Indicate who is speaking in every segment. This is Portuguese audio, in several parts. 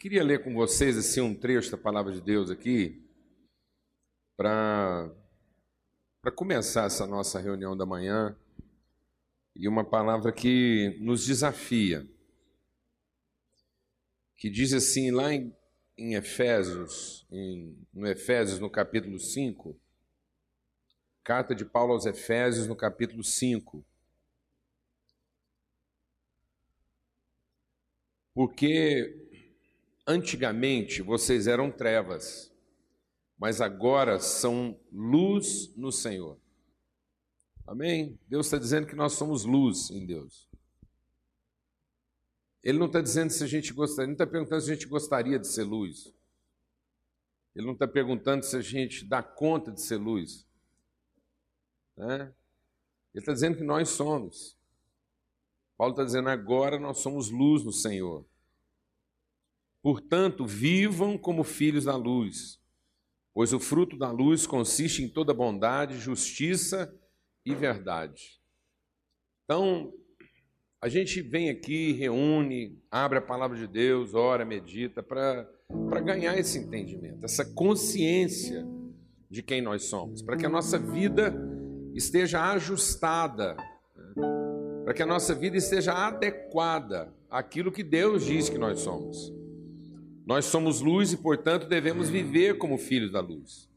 Speaker 1: Queria ler com vocês assim um trecho da palavra de Deus aqui para para começar essa nossa reunião da manhã. E uma palavra que nos desafia, que diz assim lá em, em Efésios, em, no Efésios no capítulo 5, carta de Paulo aos Efésios no capítulo 5, porque antigamente vocês eram trevas, mas agora são luz no Senhor. Amém? Deus está dizendo que nós somos luz em Deus. Ele não está dizendo se a gente gostaria, não está perguntando se a gente gostaria de ser luz. Ele não está perguntando se a gente dá conta de ser luz. Né? Ele está dizendo que nós somos. Paulo está dizendo agora nós somos luz no Senhor. Portanto, vivam como filhos da luz, pois o fruto da luz consiste em toda bondade, justiça e verdade. Então, a gente vem aqui, reúne, abre a palavra de Deus, ora, medita, para ganhar esse entendimento, essa consciência de quem nós somos, para que a nossa vida esteja ajustada, né? para que a nossa vida esteja adequada àquilo que Deus diz que nós somos. Nós somos luz e, portanto, devemos viver como filhos da luz.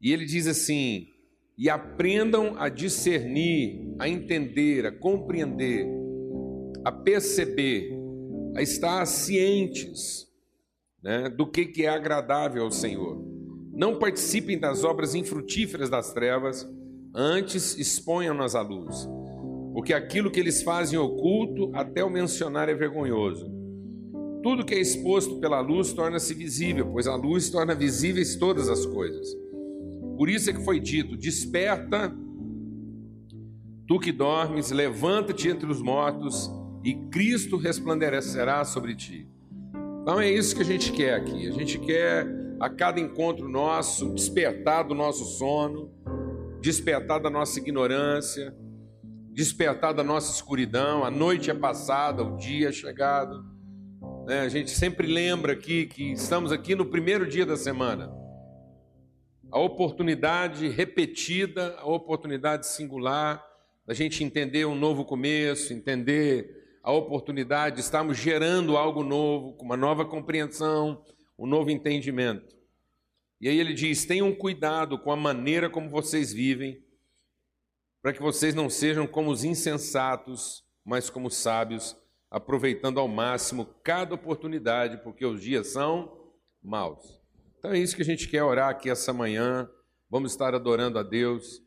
Speaker 1: E ele diz assim: e aprendam a discernir, a entender, a compreender, a perceber, a estar cientes né, do que, que é agradável ao Senhor. Não participem das obras infrutíferas das trevas, antes exponham-nas à luz, porque aquilo que eles fazem oculto, até o mencionar é vergonhoso. Tudo que é exposto pela luz torna-se visível, pois a luz torna visíveis todas as coisas. Por isso é que foi dito: Desperta, tu que dormes, levanta-te entre os mortos, e Cristo resplandecerá sobre ti. Então é isso que a gente quer aqui. A gente quer a cada encontro nosso despertar do nosso sono, despertar da nossa ignorância, despertar da nossa escuridão. A noite é passada, o dia é chegado. Né? A gente sempre lembra aqui que estamos aqui no primeiro dia da semana. A oportunidade repetida, a oportunidade singular da gente entender um novo começo, entender a oportunidade de estarmos gerando algo novo, com uma nova compreensão, um novo entendimento. E aí ele diz: tenham cuidado com a maneira como vocês vivem, para que vocês não sejam como os insensatos, mas como sábios aproveitando ao máximo cada oportunidade, porque os dias são maus. Então é isso que a gente quer orar aqui essa manhã. Vamos estar adorando a Deus,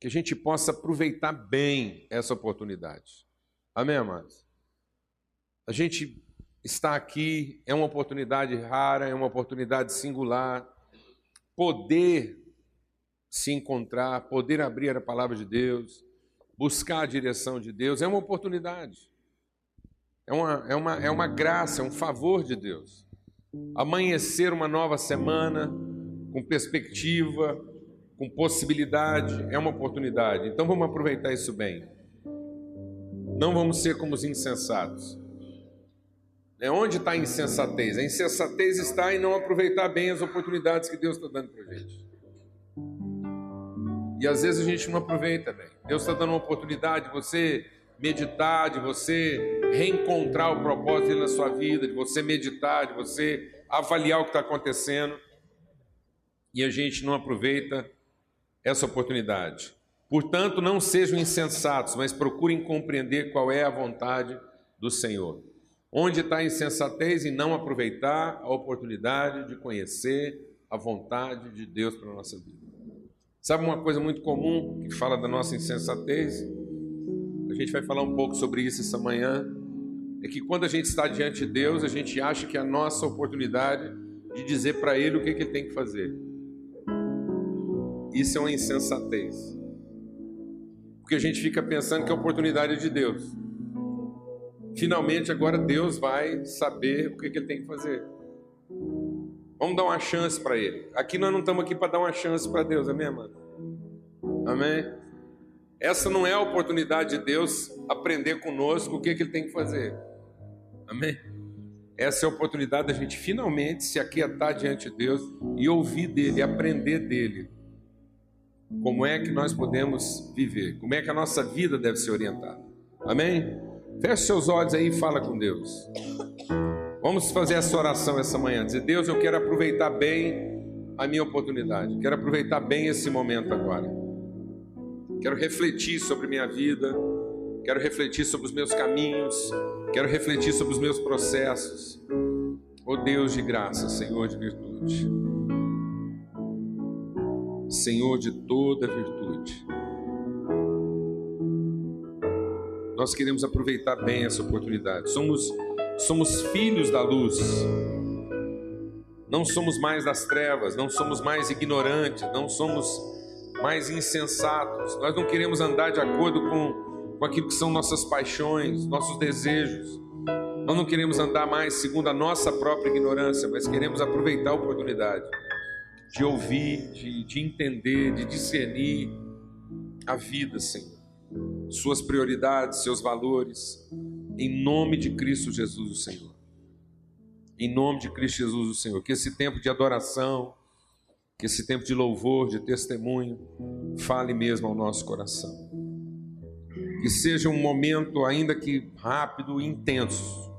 Speaker 1: que a gente possa aproveitar bem essa oportunidade. Amém, amados? A gente está aqui, é uma oportunidade rara, é uma oportunidade singular. Poder se encontrar, poder abrir a palavra de Deus, buscar a direção de Deus, é uma oportunidade. É uma, é, uma, é uma graça, é um favor de Deus. Amanhecer uma nova semana, com perspectiva, com possibilidade, é uma oportunidade. Então vamos aproveitar isso bem. Não vamos ser como os insensatos. É onde está a insensatez? A insensatez está em não aproveitar bem as oportunidades que Deus está dando para a gente. E às vezes a gente não aproveita bem. Deus está dando uma oportunidade, você meditar, de você reencontrar o propósito na sua vida, de você meditar, de você avaliar o que está acontecendo. E a gente não aproveita essa oportunidade. Portanto, não sejam insensatos, mas procurem compreender qual é a vontade do Senhor. Onde está a insensatez em não aproveitar a oportunidade de conhecer a vontade de Deus para a nossa vida. Sabe uma coisa muito comum que fala da nossa insensatez? A gente vai falar um pouco sobre isso essa manhã, é que quando a gente está diante de Deus, a gente acha que é a nossa oportunidade de dizer para Ele o que, que Ele tem que fazer. Isso é uma insensatez. Porque a gente fica pensando que é a oportunidade é de Deus. Finalmente, agora Deus vai saber o que, que Ele tem que fazer. Vamos dar uma chance para Ele. Aqui nós não estamos aqui para dar uma chance para Deus, amém, mano? Amém? Essa não é a oportunidade de Deus aprender conosco o que, que Ele tem que fazer. Amém? essa é a oportunidade da gente finalmente se aquietar diante de Deus e ouvir dele, aprender dele. Como é que nós podemos viver? Como é que a nossa vida deve ser orientada? Amém? Feche seus olhos aí e fala com Deus. Vamos fazer essa oração essa manhã. Dizer, Deus, eu quero aproveitar bem a minha oportunidade. Quero aproveitar bem esse momento agora. Quero refletir sobre minha vida. Quero refletir sobre os meus caminhos. Quero refletir sobre os meus processos. Oh Deus de graça, Senhor de virtude. Senhor de toda virtude. Nós queremos aproveitar bem essa oportunidade. Somos somos filhos da luz. Não somos mais das trevas, não somos mais ignorantes, não somos mais insensatos. Nós não queremos andar de acordo com, com aquilo que são nossas paixões, nossos desejos. Nós não queremos andar mais segundo a nossa própria ignorância, mas queremos aproveitar a oportunidade de ouvir, de, de entender, de discernir a vida, Senhor. Suas prioridades, seus valores, em nome de Cristo Jesus, o Senhor. Em nome de Cristo Jesus, o Senhor. Que esse tempo de adoração, que esse tempo de louvor, de testemunho, fale mesmo ao nosso coração. Que seja um momento, ainda que rápido e intenso,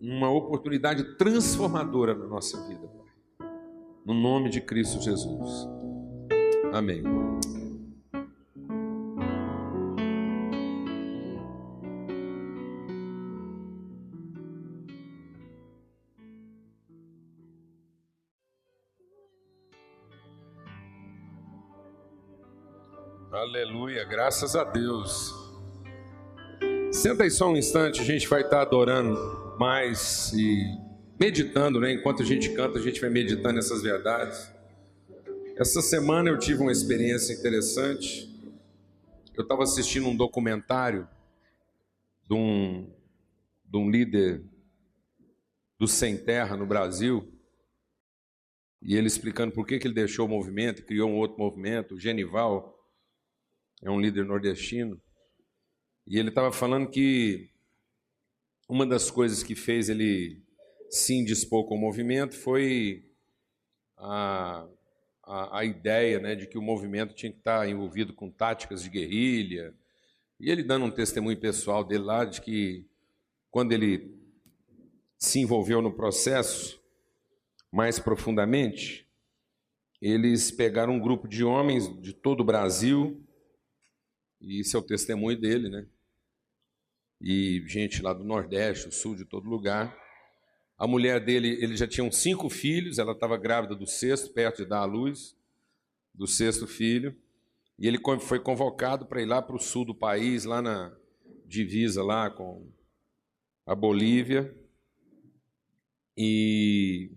Speaker 1: uma oportunidade transformadora na nossa vida, Pai. No nome de Cristo Jesus. Amém. Aleluia, graças a Deus. Senta aí só um instante, a gente vai estar adorando mais e meditando, né? Enquanto a gente canta, a gente vai meditando essas verdades. Essa semana eu tive uma experiência interessante. Eu estava assistindo um documentário de um, de um líder do Sem Terra no Brasil, e ele explicando por que, que ele deixou o movimento criou um outro movimento, o Genival é um líder nordestino, e ele estava falando que uma das coisas que fez ele se indispor com o movimento foi a, a, a, ideia né, de que o movimento tinha que estar envolvido com táticas de guerrilha. E ele dando um testemunho pessoal dele lá de que quando ele se envolveu no processo mais profundamente, eles pegaram um grupo de homens de todo o Brasil e isso é o testemunho dele, né? E gente lá do Nordeste, do Sul, de todo lugar. A mulher dele, ele já tinha cinco filhos, ela estava grávida do sexto, perto de dar à luz, do sexto filho. E ele foi convocado para ir lá para o sul do país, lá na divisa lá com a Bolívia. E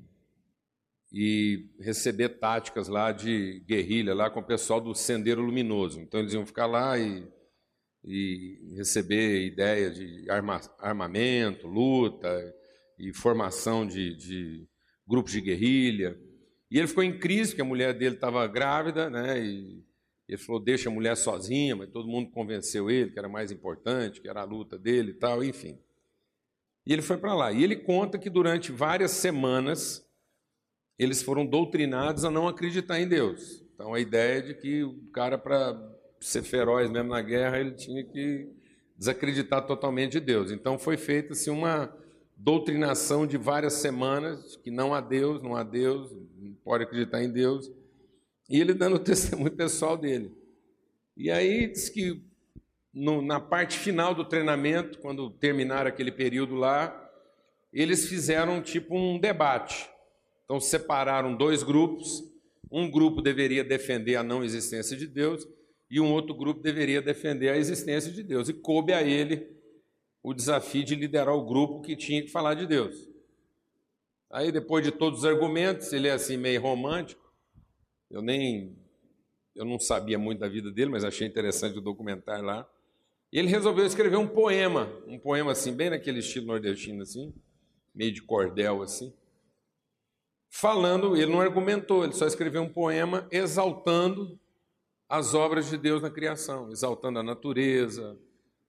Speaker 1: e receber táticas lá de guerrilha lá com o pessoal do Sendeiro Luminoso. Então eles iam ficar lá e, e receber ideia de arma, armamento, luta e formação de, de grupos de guerrilha. E ele ficou em crise, porque a mulher dele estava grávida, né? E ele falou: deixa a mulher sozinha, mas todo mundo convenceu ele que era mais importante, que era a luta dele e tal, enfim. E ele foi para lá. E ele conta que durante várias semanas eles foram doutrinados a não acreditar em Deus. Então a ideia é de que o cara, para ser feroz mesmo na guerra, ele tinha que desacreditar totalmente de Deus. Então foi feita assim, uma doutrinação de várias semanas, que não há Deus, não há Deus, não pode acreditar em Deus. E ele dando o testemunho pessoal dele. E aí diz que no, na parte final do treinamento, quando terminar aquele período lá, eles fizeram tipo um debate. Então separaram dois grupos. Um grupo deveria defender a não existência de Deus e um outro grupo deveria defender a existência de Deus. E coube a ele o desafio de liderar o grupo que tinha que falar de Deus. Aí, depois de todos os argumentos, ele é assim meio romântico. Eu nem eu não sabia muito da vida dele, mas achei interessante o documentário lá. E ele resolveu escrever um poema, um poema assim, bem naquele estilo nordestino assim, meio de cordel assim falando, ele não argumentou, ele só escreveu um poema exaltando as obras de Deus na criação, exaltando a natureza,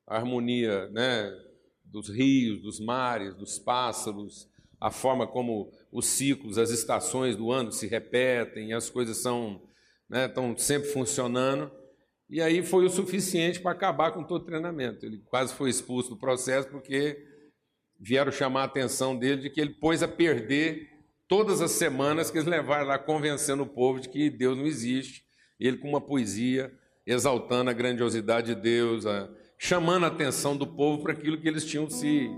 Speaker 1: a harmonia né, dos rios, dos mares, dos pássaros, a forma como os ciclos, as estações do ano se repetem, as coisas são, né, estão sempre funcionando. E aí foi o suficiente para acabar com todo o treinamento. Ele quase foi expulso do processo porque vieram chamar a atenção dele de que ele pôs a perder todas as semanas que eles levaram lá convencendo o povo de que Deus não existe. Ele com uma poesia exaltando a grandiosidade de Deus, a, chamando a atenção do povo para aquilo que eles tinham se,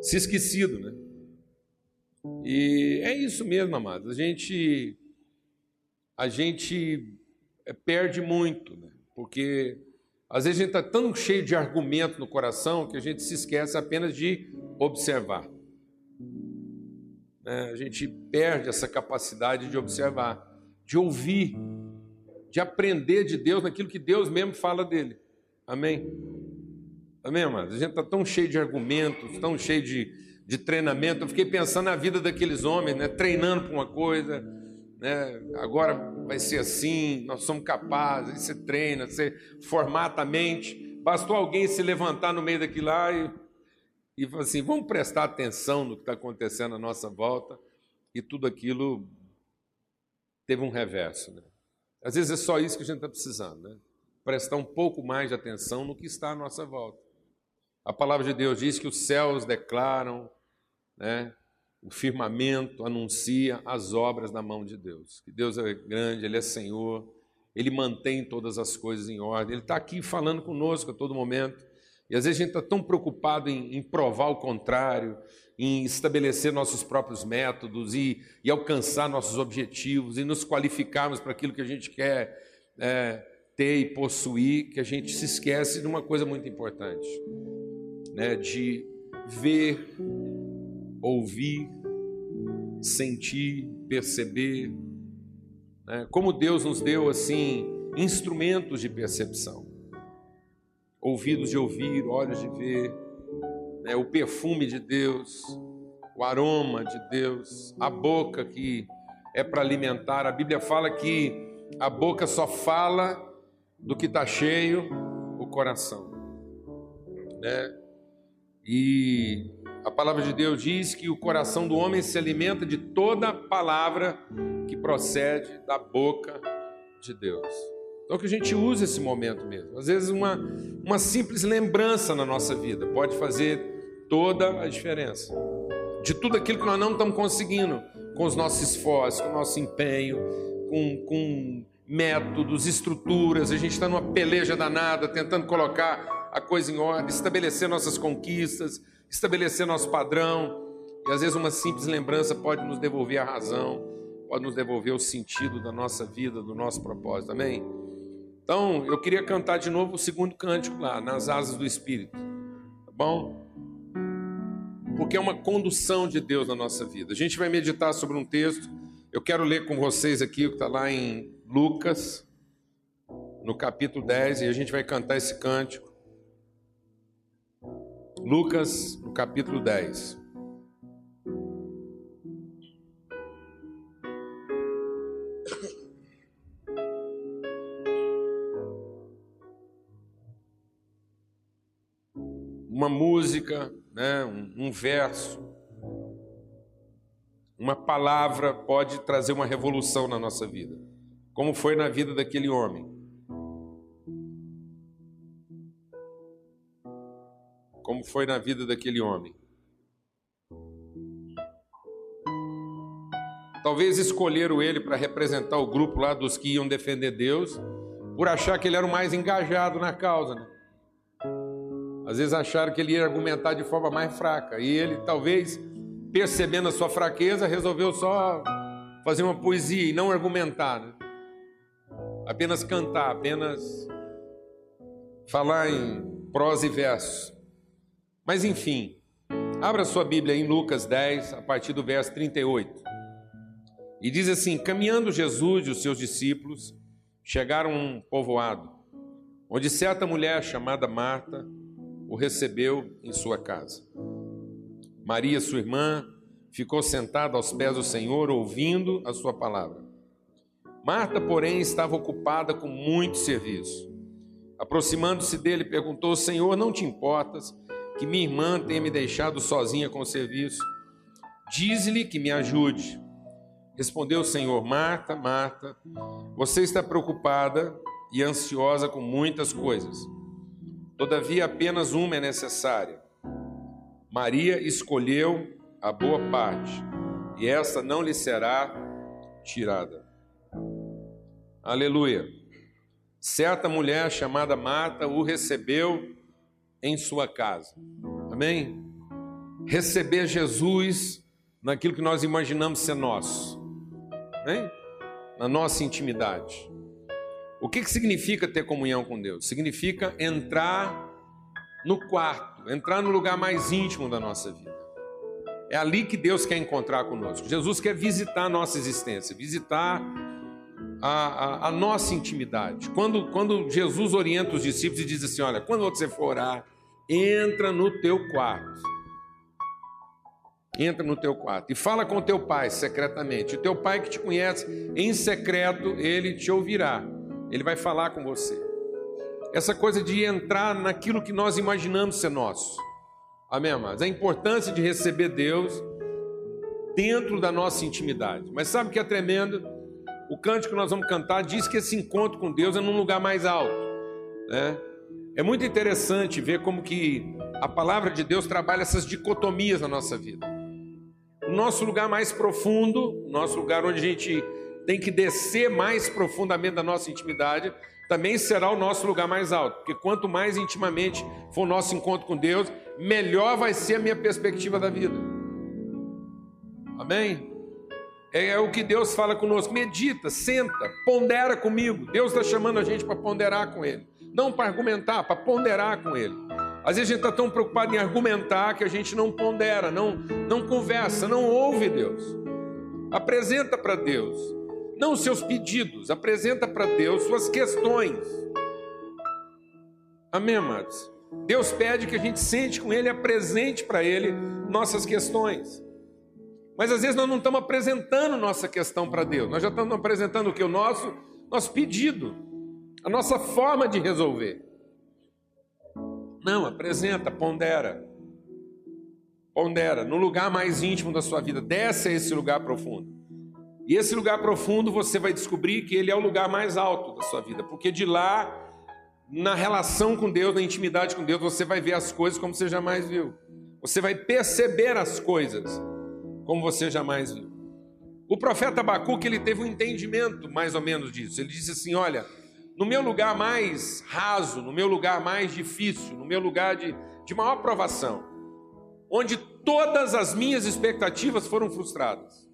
Speaker 1: se esquecido, né? E é isso mesmo, amados. A gente a gente perde muito, né? Porque às vezes a gente está tão cheio de argumento no coração que a gente se esquece apenas de observar. Né? A gente perde essa capacidade de observar, de ouvir, de aprender de Deus naquilo que Deus mesmo fala dele. Amém? Amém, amados? A gente está tão cheio de argumentos, tão cheio de, de treinamento. Eu fiquei pensando na vida daqueles homens, né? treinando para uma coisa, né? agora vai ser assim, nós somos capazes, você treina, você formata a mente. Bastou alguém se levantar no meio daquilo lá e, e assim: vamos prestar atenção no que está acontecendo à nossa volta, e tudo aquilo teve um reverso. Né? Às vezes é só isso que a gente está precisando, né? prestar um pouco mais de atenção no que está à nossa volta. A palavra de Deus diz que os céus declaram, né, o firmamento anuncia as obras da mão de Deus. Que Deus é grande, Ele é Senhor, Ele mantém todas as coisas em ordem. Ele está aqui falando conosco a todo momento. E às vezes a gente está tão preocupado em, em, provar o contrário, em estabelecer nossos próprios métodos e, e alcançar nossos objetivos e nos qualificarmos para aquilo que a gente quer é, ter e possuir, que a gente se esquece de uma coisa muito importante, né? de ver, ouvir, sentir, perceber, né? como Deus nos deu assim instrumentos de percepção, ouvidos de ouvir, olhos de ver, né? o perfume de Deus, o aroma de Deus, a boca que é para alimentar. A Bíblia fala que a boca só fala do que está cheio o coração. Né? E a palavra de Deus diz que o coração do homem se alimenta de toda palavra que procede da boca de Deus. Então que a gente use esse momento mesmo. Às vezes uma, uma simples lembrança na nossa vida pode fazer toda a diferença. De tudo aquilo que nós não estamos conseguindo com os nossos esforços, com o nosso empenho, com, com métodos, estruturas, a gente está numa peleja danada, tentando colocar a coisa em ordem, estabelecer nossas conquistas, estabelecer nosso padrão. E às vezes uma simples lembrança pode nos devolver a razão, pode nos devolver o sentido da nossa vida, do nosso propósito. Amém? Então, eu queria cantar de novo o segundo cântico lá, nas asas do Espírito. Tá bom? Porque é uma condução de Deus na nossa vida. A gente vai meditar sobre um texto. Eu quero ler com vocês aqui o que está lá em Lucas, no capítulo 10, e a gente vai cantar esse cântico. Lucas, no capítulo 10. Uma música, né, um, um verso, uma palavra pode trazer uma revolução na nossa vida como foi na vida daquele homem. Como foi na vida daquele homem. Talvez escolheram ele para representar o grupo lá dos que iam defender Deus, por achar que ele era o mais engajado na causa. Né? Às vezes acharam que ele ia argumentar de forma mais fraca. E ele, talvez, percebendo a sua fraqueza, resolveu só fazer uma poesia e não argumentar. Né? apenas cantar, apenas falar em prosa e verso. Mas enfim, abra sua Bíblia em Lucas 10, a partir do verso 38. E diz assim: Caminhando Jesus e os seus discípulos chegaram a um povoado, onde certa mulher chamada Marta o recebeu em sua casa. Maria, sua irmã, ficou sentada aos pés do Senhor, ouvindo a sua palavra. Marta, porém, estava ocupada com muito serviço. Aproximando-se dele, perguntou: Senhor, não te importas que minha irmã tenha me deixado sozinha com o serviço. Diz-lhe que me ajude. Respondeu o Senhor: Marta, Marta, você está preocupada e ansiosa com muitas coisas. Todavia, apenas uma é necessária. Maria escolheu a boa parte, e esta não lhe será tirada. Aleluia. Certa mulher chamada Marta o recebeu em sua casa. Amém? Receber Jesus naquilo que nós imaginamos ser nosso. Na nossa intimidade. O que, que significa ter comunhão com Deus? Significa entrar no quarto, entrar no lugar mais íntimo da nossa vida. É ali que Deus quer encontrar conosco. Jesus quer visitar a nossa existência, visitar a, a, a, nossa intimidade. Quando, quando Jesus orienta os discípulos e diz assim: Olha, quando você for orar, entra no teu quarto. Entra no teu quarto e fala com teu pai secretamente. O teu pai que te conhece em secreto, ele te ouvirá. Ele vai falar com você. Essa coisa de entrar naquilo que nós imaginamos ser nosso. Amém, amados? A importância de receber Deus dentro da nossa intimidade. Mas sabe o que é tremendo? O cântico que nós vamos cantar diz que esse encontro com Deus é num lugar mais alto. Né? É muito interessante ver como que a palavra de Deus trabalha essas dicotomias na nossa vida. O nosso lugar mais profundo, o nosso lugar onde a gente tem que descer mais profundamente da nossa intimidade, também será o nosso lugar mais alto, porque quanto mais intimamente for o nosso encontro com Deus, melhor vai ser a minha perspectiva da vida. Amém? É, é o que Deus fala conosco. Medita, senta, pondera comigo. Deus está chamando a gente para ponderar com Ele. Não para argumentar, para ponderar com Ele. Às vezes a gente está tão preocupado em argumentar que a gente não pondera, não, não conversa, não ouve Deus. Apresenta para Deus, não seus pedidos, apresenta para Deus suas questões. Amém, amados? Deus pede que a gente sente com Ele, apresente para Ele nossas questões. Mas às vezes nós não estamos apresentando nossa questão para Deus, nós já estamos apresentando o que? O nosso, nosso pedido, a nossa forma de resolver. Não, apresenta, pondera. Pondera, no lugar mais íntimo da sua vida, desce a esse lugar profundo. E esse lugar profundo você vai descobrir que ele é o lugar mais alto da sua vida, porque de lá, na relação com Deus, na intimidade com Deus, você vai ver as coisas como você jamais viu. Você vai perceber as coisas como você jamais viu. O profeta Abacuque ele teve um entendimento mais ou menos disso. Ele disse assim: Olha, no meu lugar mais raso, no meu lugar mais difícil, no meu lugar de, de maior provação, onde todas as minhas expectativas foram frustradas,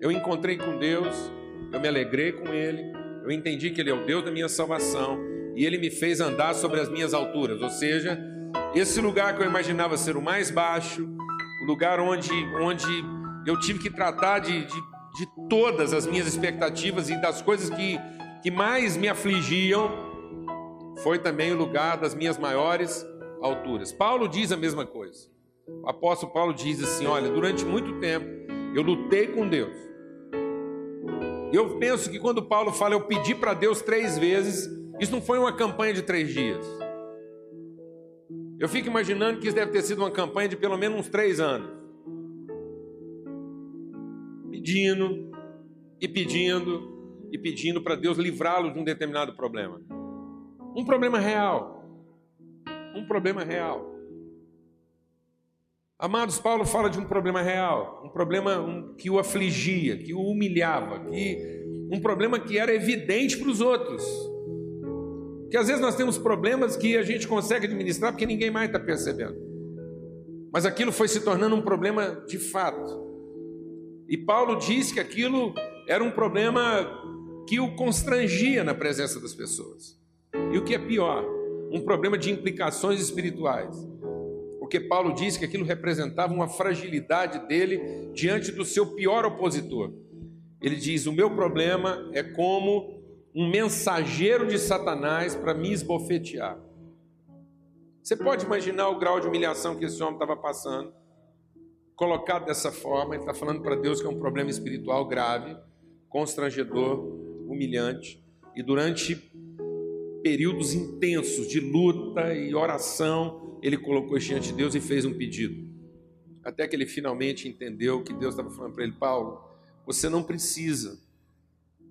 Speaker 1: eu encontrei com Deus, eu me alegrei com Ele, eu entendi que Ele é o Deus da minha salvação e Ele me fez andar sobre as minhas alturas, ou seja, esse lugar que eu imaginava ser o mais baixo, o lugar onde, onde eu tive que tratar de, de, de todas as minhas expectativas e das coisas que, que mais me afligiam, foi também o lugar das minhas maiores alturas. Paulo diz a mesma coisa. O apóstolo Paulo diz assim: Olha, durante muito tempo eu lutei com Deus. Eu penso que quando Paulo fala eu pedi para Deus três vezes, isso não foi uma campanha de três dias. Eu fico imaginando que isso deve ter sido uma campanha de pelo menos uns três anos. Pedindo, e pedindo, e pedindo para Deus livrá-lo de um determinado problema. Um problema real. Um problema real. Amados, Paulo fala de um problema real, um problema que o afligia, que o humilhava, que um problema que era evidente para os outros. Que às vezes nós temos problemas que a gente consegue administrar porque ninguém mais está percebendo. Mas aquilo foi se tornando um problema de fato. E Paulo diz que aquilo era um problema que o constrangia na presença das pessoas. E o que é pior, um problema de implicações espirituais. Porque Paulo diz que aquilo representava uma fragilidade dele diante do seu pior opositor. Ele diz: O meu problema é como um mensageiro de Satanás para me esbofetear. Você pode imaginar o grau de humilhação que esse homem estava passando? Colocado dessa forma, ele está falando para Deus que é um problema espiritual grave, constrangedor, humilhante, e durante períodos intensos de luta e oração, ele colocou diante de Deus e fez um pedido. Até que ele finalmente entendeu que Deus estava falando para ele: Paulo, você não precisa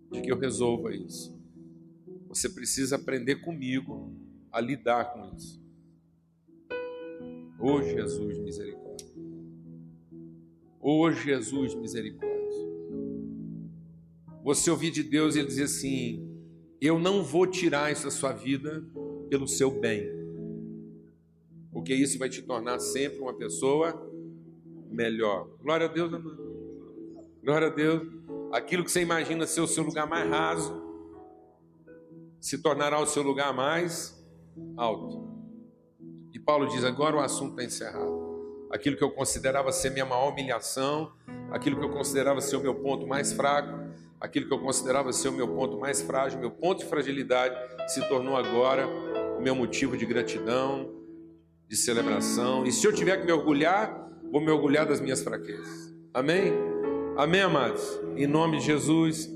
Speaker 1: de que eu resolva isso. Você precisa aprender comigo a lidar com isso. Ô oh, Jesus, misericórdia. Ô oh, Jesus, misericórdia. Você ouvir de Deus e ele dizer assim: Eu não vou tirar isso da sua vida pelo seu bem, porque isso vai te tornar sempre uma pessoa melhor. Glória a Deus, amado. Glória a Deus. Aquilo que você imagina ser o seu lugar mais raso, se tornará o seu lugar mais alto. E Paulo diz: agora o assunto está encerrado. Aquilo que eu considerava ser minha maior humilhação, aquilo que eu considerava ser o meu ponto mais fraco, aquilo que eu considerava ser o meu ponto mais frágil, meu ponto de fragilidade, se tornou agora o meu motivo de gratidão, de celebração. E se eu tiver que me orgulhar, vou me orgulhar das minhas fraquezas. Amém? Amém, amados? Em nome de Jesus,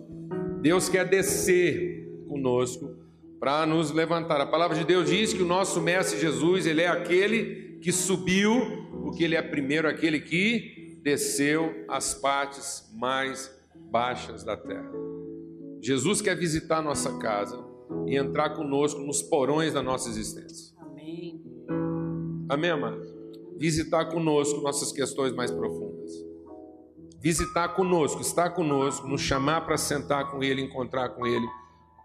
Speaker 1: Deus quer descer conosco para nos levantar. A palavra de Deus diz que o nosso mestre Jesus, ele é aquele que subiu, porque ele é primeiro aquele que desceu às partes mais baixas da terra. Jesus quer visitar nossa casa e entrar conosco nos porões da nossa existência. Amém. Amados? Visitar conosco nossas questões mais profundas. Visitar conosco, estar conosco, nos chamar para sentar com Ele, encontrar com Ele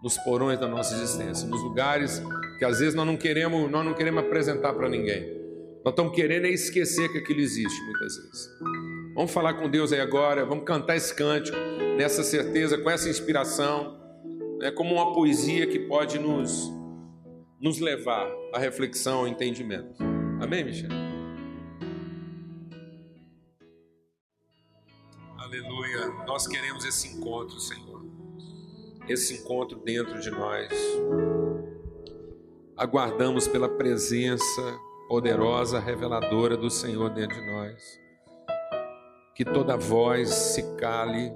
Speaker 1: nos porões da nossa existência, nos lugares que às vezes nós não queremos, nós não queremos apresentar para ninguém. Nós estamos querendo é esquecer que aquilo existe muitas vezes. Vamos falar com Deus aí agora, vamos cantar esse cântico, nessa certeza, com essa inspiração, é como uma poesia que pode nos, nos levar à reflexão, ao entendimento. Amém, Michel? Aleluia. Nós queremos esse encontro, Senhor. Esse encontro dentro de nós. Aguardamos pela presença poderosa, reveladora do Senhor dentro de nós que toda voz se cale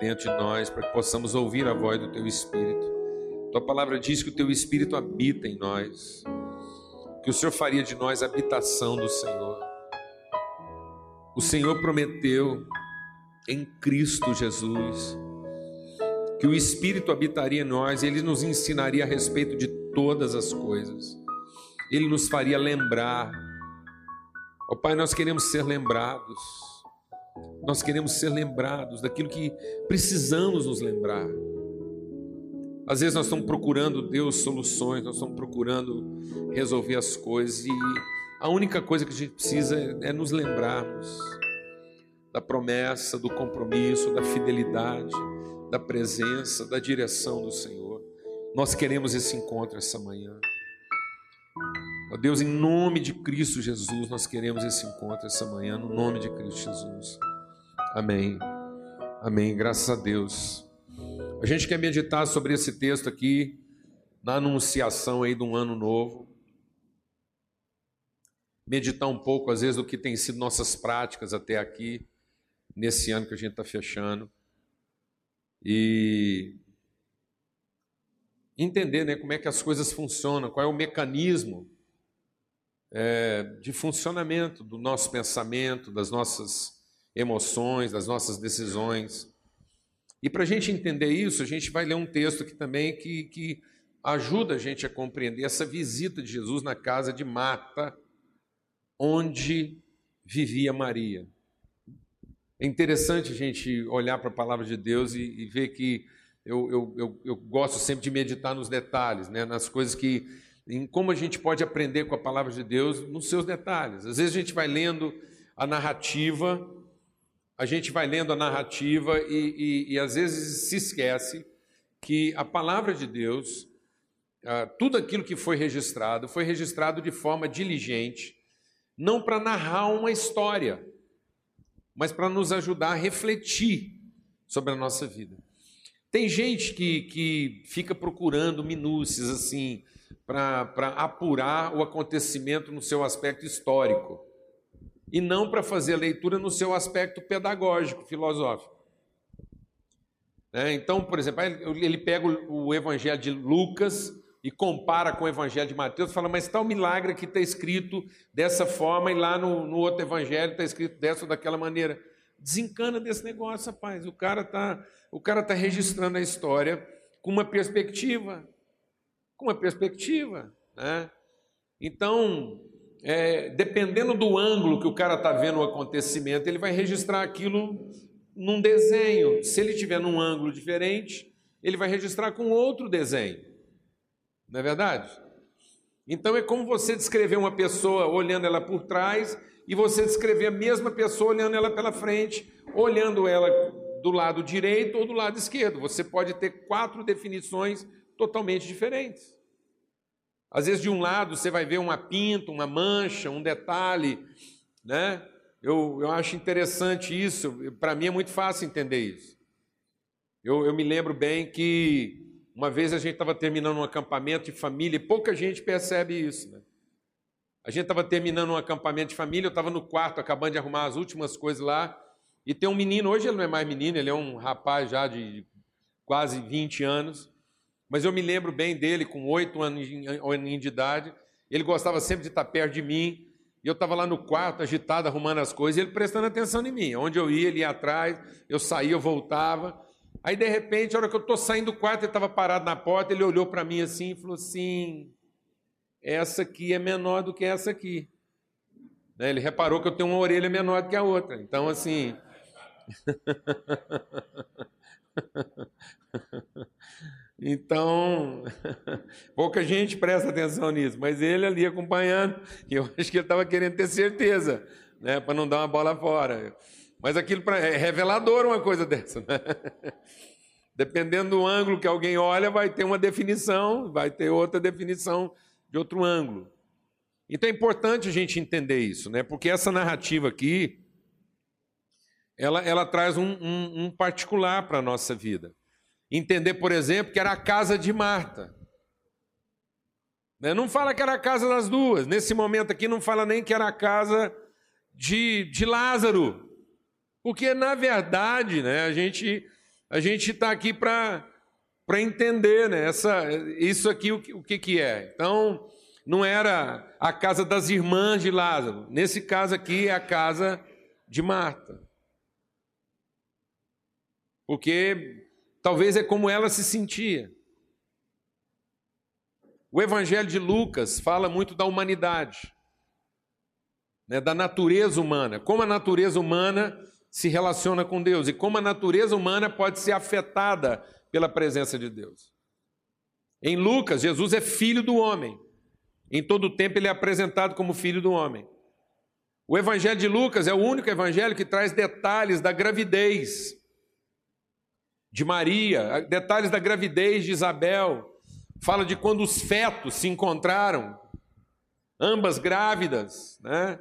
Speaker 1: dentro de nós, para que possamos ouvir a voz do Teu Espírito. Tua palavra diz que o Teu Espírito habita em nós, que o Senhor faria de nós a habitação do Senhor. O Senhor prometeu em Cristo Jesus que o Espírito habitaria em nós, ele nos ensinaria a respeito de todas as coisas, ele nos faria lembrar. Ó oh, Pai, nós queremos ser lembrados. Nós queremos ser lembrados daquilo que precisamos nos lembrar. Às vezes nós estamos procurando Deus soluções, nós estamos procurando resolver as coisas e a única coisa que a gente precisa é nos lembrarmos da promessa, do compromisso, da fidelidade, da presença, da direção do Senhor. Nós queremos esse encontro essa manhã. Ó Deus, em nome de Cristo Jesus, nós queremos esse encontro essa manhã, no nome de Cristo Jesus. Amém. Amém. Graças a Deus. A gente quer meditar sobre esse texto aqui, na anunciação aí de um ano novo. Meditar um pouco, às vezes, do que tem sido nossas práticas até aqui, nesse ano que a gente está fechando. E entender né, como é que as coisas funcionam, qual é o mecanismo é, de funcionamento do nosso pensamento, das nossas emoções, das nossas decisões. E para a gente entender isso, a gente vai ler um texto aqui também que, que ajuda a gente a compreender essa visita de Jesus na casa de Marta, onde vivia Maria. É interessante a gente olhar para a palavra de Deus e, e ver que eu, eu, eu, eu, gosto sempre de meditar nos detalhes, né? nas coisas que. em como a gente pode aprender com a palavra de Deus nos seus detalhes. Às vezes a gente vai lendo a narrativa a gente vai lendo a narrativa e, e, e às vezes se esquece que a palavra de Deus, ah, tudo aquilo que foi registrado, foi registrado de forma diligente, não para narrar uma história, mas para nos ajudar a refletir sobre a nossa vida. Tem gente que, que fica procurando minúcias assim, para apurar o acontecimento no seu aspecto histórico e não para fazer a leitura no seu aspecto pedagógico, filosófico. Né? Então, por exemplo, ele pega o Evangelho de Lucas, e compara com o Evangelho de Mateus, fala, mas o milagre que está escrito dessa forma e lá no, no outro Evangelho está escrito dessa ou daquela maneira. Desencana desse negócio, rapaz. O cara está o cara tá registrando a história com uma perspectiva, com uma perspectiva, né? Então, é, dependendo do ângulo que o cara está vendo o acontecimento, ele vai registrar aquilo num desenho. Se ele tiver num ângulo diferente, ele vai registrar com outro desenho. Não é verdade? Então é como você descrever uma pessoa olhando ela por trás e você descrever a mesma pessoa olhando ela pela frente, olhando ela do lado direito ou do lado esquerdo. Você pode ter quatro definições totalmente diferentes. Às vezes, de um lado, você vai ver uma pinta, uma mancha, um detalhe, né? Eu, eu acho interessante isso, para mim é muito fácil entender isso. Eu, eu me lembro bem que uma vez a gente estava terminando um acampamento de família e pouca gente percebe isso. Né? A gente estava terminando um acampamento de família, eu estava no quarto acabando de arrumar as últimas coisas lá. E tem um menino, hoje ele não é mais menino, ele é um rapaz já de quase 20 anos. Mas eu me lembro bem dele, com oito anos de idade. Ele gostava sempre de estar perto de mim. E eu estava lá no quarto, agitado, arrumando as coisas, e ele prestando atenção em mim. Onde eu ia, ele ia atrás, eu saía, eu voltava. Aí, de repente, a hora que eu estou saindo do quarto, ele estava parado na porta, ele olhou para mim assim e falou assim: essa aqui é menor do que essa aqui. Né, ele reparou que eu tenho uma orelha menor do que a outra. Então, assim. Então, pouca gente presta atenção nisso, mas ele ali acompanhando, e eu acho que ele estava querendo ter certeza, né, para não dar uma bola fora. Mas aquilo pra, é revelador uma coisa dessa. Né? Dependendo do ângulo que alguém olha, vai ter uma definição, vai ter outra definição de outro ângulo. Então é importante a gente entender isso, né? porque essa narrativa aqui, ela, ela traz um, um, um particular para a nossa vida. Entender, por exemplo, que era a casa de Marta. Né? Não fala que era a casa das duas. Nesse momento aqui, não fala nem que era a casa de, de Lázaro. Porque, na verdade, né, a gente a gente está aqui para entender né, essa, isso aqui, o, o que, que é. Então, não era a casa das irmãs de Lázaro. Nesse caso aqui, é a casa de Marta. Porque talvez é como ela se sentia. O Evangelho de Lucas fala muito da humanidade, né, da natureza humana, como a natureza humana se relaciona com Deus e como a natureza humana pode ser afetada pela presença de Deus. Em Lucas, Jesus é filho do homem. Em todo o tempo ele é apresentado como filho do homem. O evangelho de Lucas é o único evangelho que traz detalhes da gravidez de Maria, detalhes da gravidez de Isabel. Fala de quando os fetos se encontraram, ambas grávidas, né?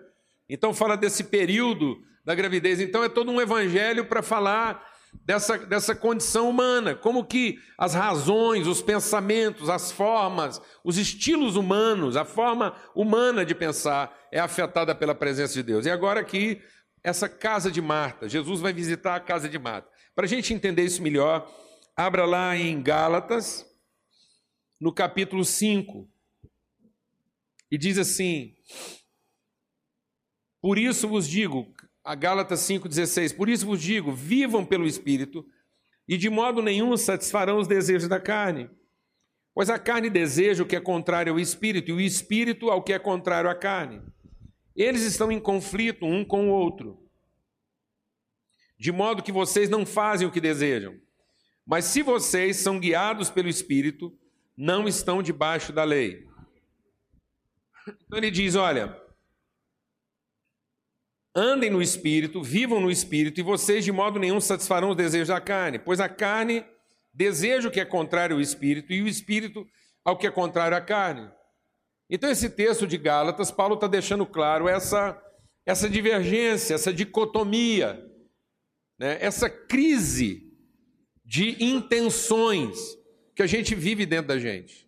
Speaker 1: Então fala desse período da gravidez. Então é todo um evangelho para falar dessa, dessa condição humana, como que as razões, os pensamentos, as formas, os estilos humanos, a forma humana de pensar é afetada pela presença de Deus. E agora aqui, essa casa de Marta, Jesus vai visitar a casa de Marta. Para a gente entender isso melhor, abra lá em Gálatas, no capítulo 5, e diz assim: Por isso vos digo, a Gálatas 5,16: Por isso vos digo, vivam pelo Espírito, e de modo nenhum satisfarão os desejos da carne. Pois a carne deseja o que é contrário ao Espírito, e o Espírito ao que é contrário à carne. Eles estão em conflito um com o outro, de modo que vocês não fazem o que desejam. Mas se vocês são guiados pelo Espírito, não estão debaixo da lei. Então ele diz: olha, Andem no espírito, vivam no espírito, e vocês de modo nenhum satisfarão os desejos da carne, pois a carne deseja o que é contrário ao espírito, e o espírito ao que é contrário à carne. Então, esse texto de Gálatas, Paulo está deixando claro essa, essa divergência, essa dicotomia, né? essa crise de intenções que a gente vive dentro da gente.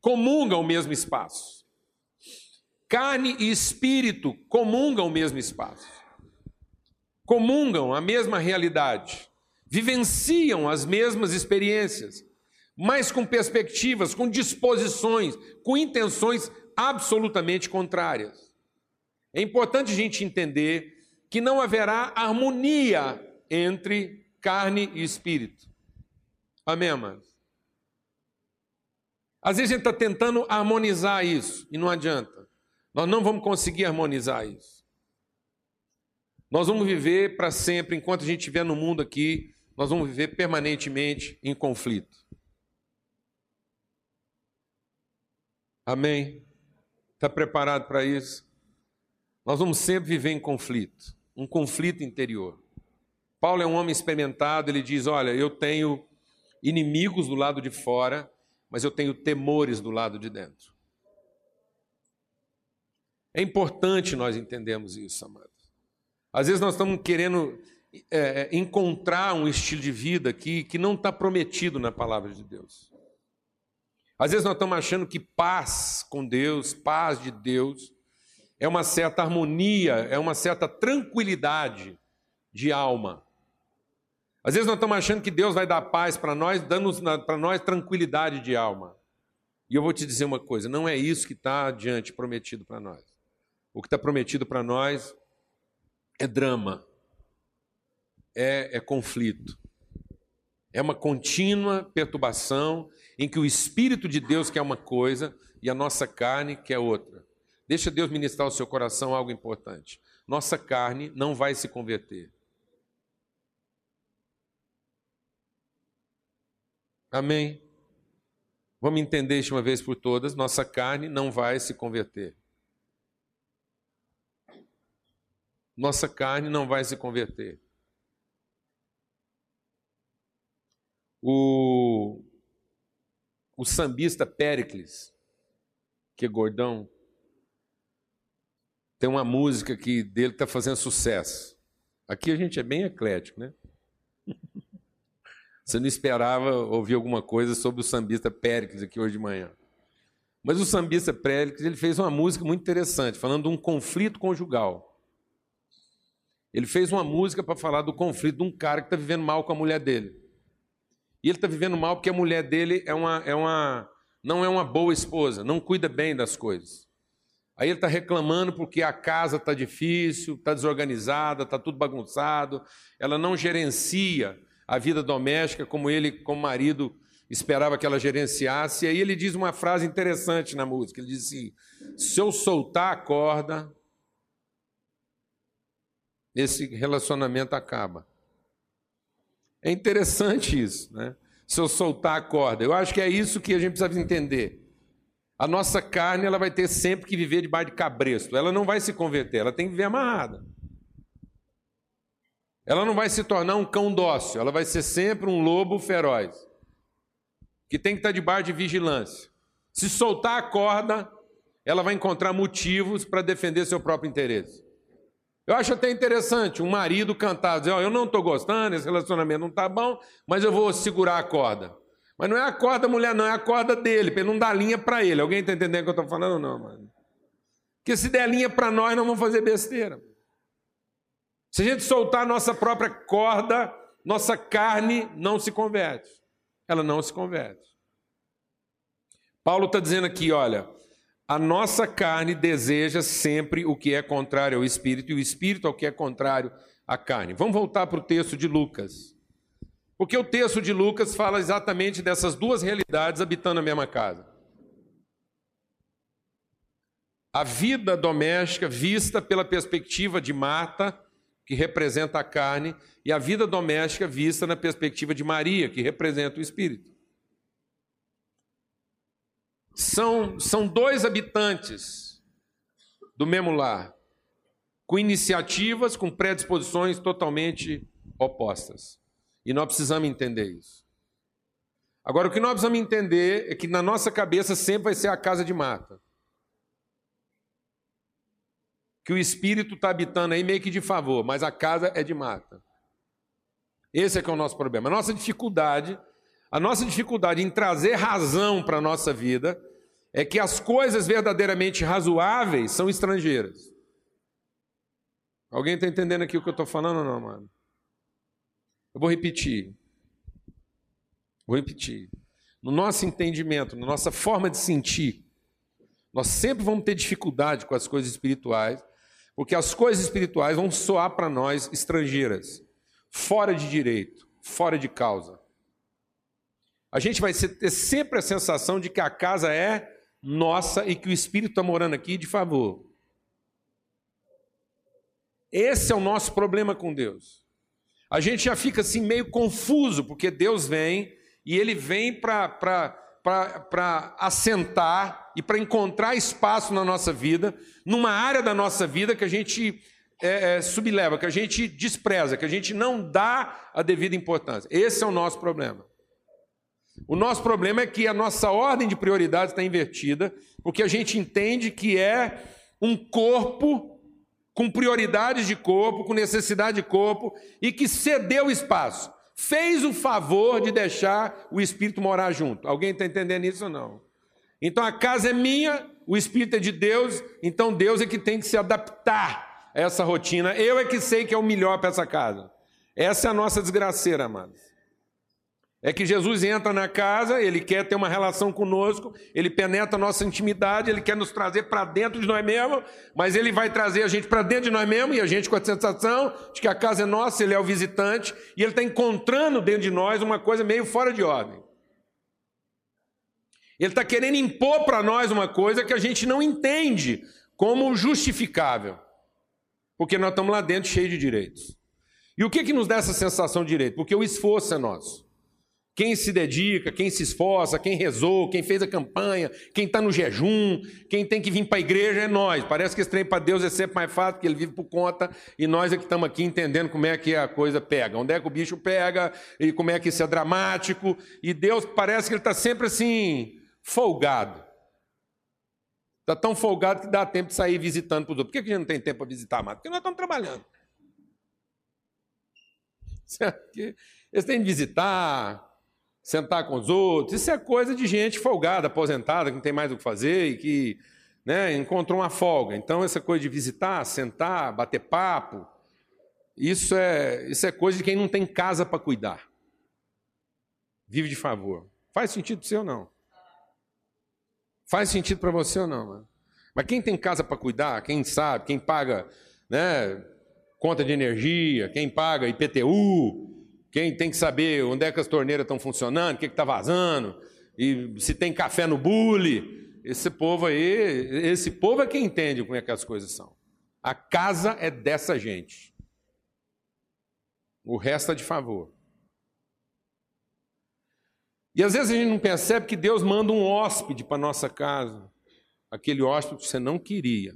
Speaker 1: Comungam o mesmo espaço. Carne e espírito comungam o mesmo espaço, comungam a mesma realidade, vivenciam as mesmas experiências, mas com perspectivas, com disposições, com intenções absolutamente contrárias. É importante a gente entender que não haverá harmonia entre carne e espírito. Amém, amados? Às vezes a gente está tentando harmonizar isso e não adianta. Nós não vamos conseguir harmonizar isso. Nós vamos viver para sempre, enquanto a gente estiver no mundo aqui, nós vamos viver permanentemente em conflito. Amém? Está preparado para isso? Nós vamos sempre viver em conflito, um conflito interior. Paulo é um homem experimentado, ele diz: Olha, eu tenho inimigos do lado de fora, mas eu tenho temores do lado de dentro. É importante nós entendermos isso, amados. Às vezes nós estamos querendo é, é encontrar um estilo de vida que, que não está prometido na palavra de Deus. Às vezes nós estamos achando que paz com Deus, paz de Deus, é uma certa harmonia, é uma certa tranquilidade de alma. Às vezes nós estamos achando que Deus vai dar paz para nós, dando para nós tranquilidade de alma. E eu vou te dizer uma coisa: não é isso que está adiante prometido para nós. O que está prometido para nós é drama, é, é conflito, é uma contínua perturbação em que o Espírito de Deus quer uma coisa e a nossa carne quer outra. Deixa Deus ministrar ao seu coração algo importante. Nossa carne não vai se converter. Amém? Vamos entender isso uma vez por todas: nossa carne não vai se converter. Nossa carne não vai se converter. O, o sambista Péricles, que é gordão, tem uma música que dele está fazendo sucesso. Aqui a gente é bem eclético, né? Você não esperava ouvir alguma coisa sobre o sambista Péricles aqui hoje de manhã. Mas o sambista Péricles ele fez uma música muito interessante, falando de um conflito conjugal. Ele fez uma música para falar do conflito de um cara que está vivendo mal com a mulher dele. E ele está vivendo mal porque a mulher dele é uma, é uma, não é uma boa esposa, não cuida bem das coisas. Aí ele está reclamando porque a casa está difícil, está desorganizada, está tudo bagunçado, ela não gerencia a vida doméstica como ele, como marido, esperava que ela gerenciasse. E aí ele diz uma frase interessante na música: ele diz assim: se eu soltar a corda, esse relacionamento acaba. É interessante isso, né? Se eu soltar a corda, eu acho que é isso que a gente precisa entender. A nossa carne ela vai ter sempre que viver debaixo de cabresto. Ela não vai se converter, ela tem que viver amarrada. Ela não vai se tornar um cão dócil, ela vai ser sempre um lobo feroz, que tem que estar debaixo de vigilância. Se soltar a corda, ela vai encontrar motivos para defender seu próprio interesse. Eu acho até interessante um marido cantar, dizer: oh, Eu não estou gostando, esse relacionamento não está bom, mas eu vou segurar a corda. Mas não é a corda da mulher, não, é a corda dele, para ele não dar linha para ele. Alguém está entendendo o que eu estou falando? Não, mano. Porque se der linha para nós, não vamos fazer besteira. Se a gente soltar a nossa própria corda, nossa carne não se converte. Ela não se converte. Paulo está dizendo aqui: olha, a nossa carne deseja sempre o que é contrário ao espírito, e o espírito ao que é contrário à carne. Vamos voltar para o texto de Lucas. Porque o texto de Lucas fala exatamente dessas duas realidades habitando a mesma casa. A vida doméstica vista pela perspectiva de Marta que representa a carne, e a vida doméstica vista na perspectiva de Maria, que representa o espírito. São, são dois habitantes do mesmo lar, com iniciativas, com predisposições totalmente opostas. E nós precisamos entender isso. Agora, o que nós precisamos entender é que na nossa cabeça sempre vai ser a casa de Marta. que o espírito está habitando aí meio que de favor, mas a casa é de mata. Esse é que é o nosso problema. A nossa dificuldade, a nossa dificuldade em trazer razão para a nossa vida é que as coisas verdadeiramente razoáveis são estrangeiras. Alguém está entendendo aqui o que eu estou falando ou não, mano? Eu vou repetir. Vou repetir. no nosso entendimento, na nossa forma de sentir, nós sempre vamos ter dificuldade com as coisas espirituais, porque as coisas espirituais vão soar para nós estrangeiras, fora de direito, fora de causa. A gente vai ter sempre a sensação de que a casa é nossa e que o Espírito está morando aqui de favor. Esse é o nosso problema com Deus. A gente já fica assim meio confuso, porque Deus vem e ele vem para assentar e para encontrar espaço na nossa vida, numa área da nossa vida que a gente é, é, subleva, que a gente despreza, que a gente não dá a devida importância. Esse é o nosso problema. O nosso problema é que a nossa ordem de prioridades está invertida, porque a gente entende que é um corpo com prioridades de corpo, com necessidade de corpo, e que cedeu espaço. Fez o favor de deixar o Espírito morar junto. Alguém está entendendo isso ou não? Então a casa é minha, o Espírito é de Deus, então Deus é que tem que se adaptar a essa rotina. Eu é que sei que é o melhor para essa casa. Essa é a nossa desgraceira, amados. É que Jesus entra na casa, ele quer ter uma relação conosco, ele penetra a nossa intimidade, ele quer nos trazer para dentro de nós mesmos, mas ele vai trazer a gente para dentro de nós mesmos e a gente com a sensação de que a casa é nossa, ele é o visitante e ele está encontrando dentro de nós uma coisa meio fora de ordem. Ele está querendo impor para nós uma coisa que a gente não entende como justificável, porque nós estamos lá dentro cheios de direitos. E o que, que nos dá essa sensação de direito? Porque o esforço é nosso. Quem se dedica, quem se esforça, quem rezou, quem fez a campanha, quem está no jejum, quem tem que vir para a igreja é nós. Parece que esse trem para Deus é sempre mais fácil, porque ele vive por conta, e nós é que estamos aqui entendendo como é que a coisa pega, onde é que o bicho pega, e como é que isso é dramático, e Deus parece que ele está sempre assim, folgado. Está tão folgado que dá tempo de sair visitando para os outros. Por que a gente não tem tempo para visitar mais? Porque nós estamos trabalhando. Eles têm de visitar, sentar com os outros. Isso é coisa de gente folgada, aposentada, que não tem mais o que fazer e que né, encontrou uma folga. Então, essa coisa de visitar, sentar, bater papo, isso é, isso é coisa de quem não tem casa para cuidar. Vive de favor. Faz sentido para você ou não? Faz sentido para você ou não? Mano? Mas quem tem casa para cuidar, quem sabe, quem paga né, conta de energia, quem paga IPTU, quem tem que saber onde é que as torneiras estão funcionando, o que está vazando, e se tem café no bule. Esse povo aí, esse povo é quem entende como é que as coisas são. A casa é dessa gente. O resto é de favor. E às vezes a gente não percebe que Deus manda um hóspede para nossa casa. Aquele hóspede que você não queria.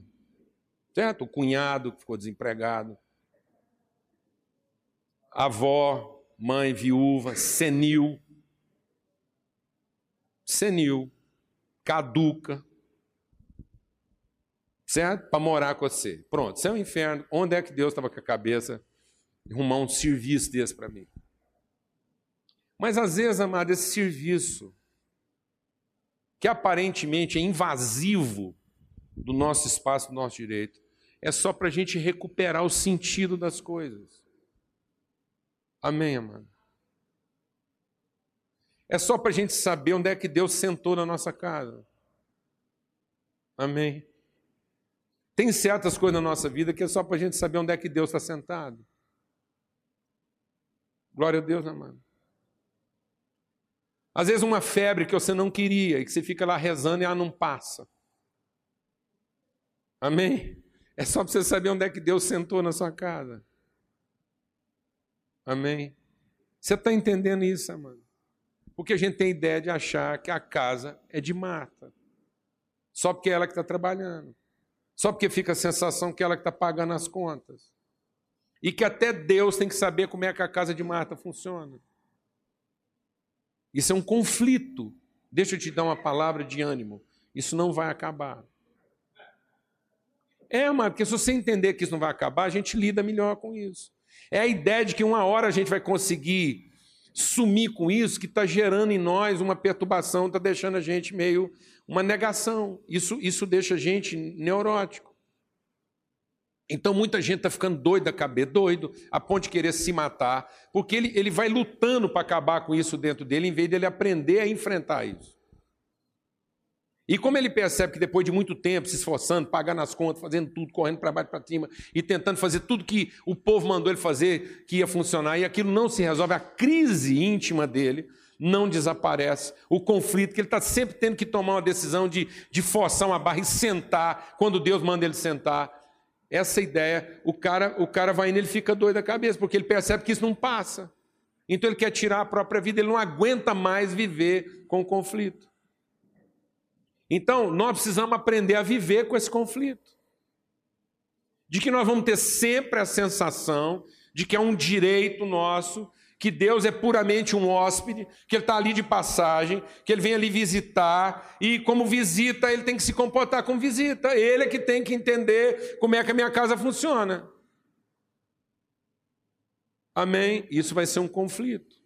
Speaker 1: Certo? O cunhado que ficou desempregado. A avó mãe viúva, senil, senil, caduca, certo? Para morar com você. Pronto, isso é um inferno. Onde é que Deus estava com a cabeça arrumar um serviço desse para mim? Mas às vezes, amado, esse serviço, que aparentemente é invasivo do nosso espaço, do nosso direito, é só para a gente recuperar o sentido das coisas. Amém, amado? É só para a gente saber onde é que Deus sentou na nossa casa. Amém? Tem certas coisas na nossa vida que é só para a gente saber onde é que Deus está sentado. Glória a Deus, amado. Às vezes uma febre que você não queria e que você fica lá rezando e ela não passa. Amém? É só para você saber onde é que Deus sentou na sua casa. Amém? Você está entendendo isso, amado? Porque a gente tem ideia de achar que a casa é de Marta. Só porque é ela que está trabalhando. Só porque fica a sensação que é ela que está pagando as contas. E que até Deus tem que saber como é que a casa de Marta funciona. Isso é um conflito. Deixa eu te dar uma palavra de ânimo. Isso não vai acabar. É, amado, porque se você entender que isso não vai acabar, a gente lida melhor com isso. É a ideia de que uma hora a gente vai conseguir sumir com isso que está gerando em nós uma perturbação, está deixando a gente meio uma negação. Isso, isso deixa a gente neurótico. Então muita gente está ficando doida da cabeça, doido, a ponto de querer se matar, porque ele, ele vai lutando para acabar com isso dentro dele, em vez de ele aprender a enfrentar isso. E como ele percebe que depois de muito tempo se esforçando, pagando as contas, fazendo tudo, correndo para baixo para cima e tentando fazer tudo que o povo mandou ele fazer, que ia funcionar, e aquilo não se resolve, a crise íntima dele não desaparece. O conflito, que ele está sempre tendo que tomar uma decisão de, de forçar uma barra e sentar, quando Deus manda ele sentar essa ideia, o cara, o cara vai indo, ele fica doido da cabeça, porque ele percebe que isso não passa. Então ele quer tirar a própria vida, ele não aguenta mais viver com o conflito. Então, nós precisamos aprender a viver com esse conflito. De que nós vamos ter sempre a sensação de que é um direito nosso que Deus é puramente um hóspede, que ele está ali de passagem, que ele vem ali visitar, e como visita, ele tem que se comportar como visita. Ele é que tem que entender como é que a minha casa funciona. Amém? Isso vai ser um conflito.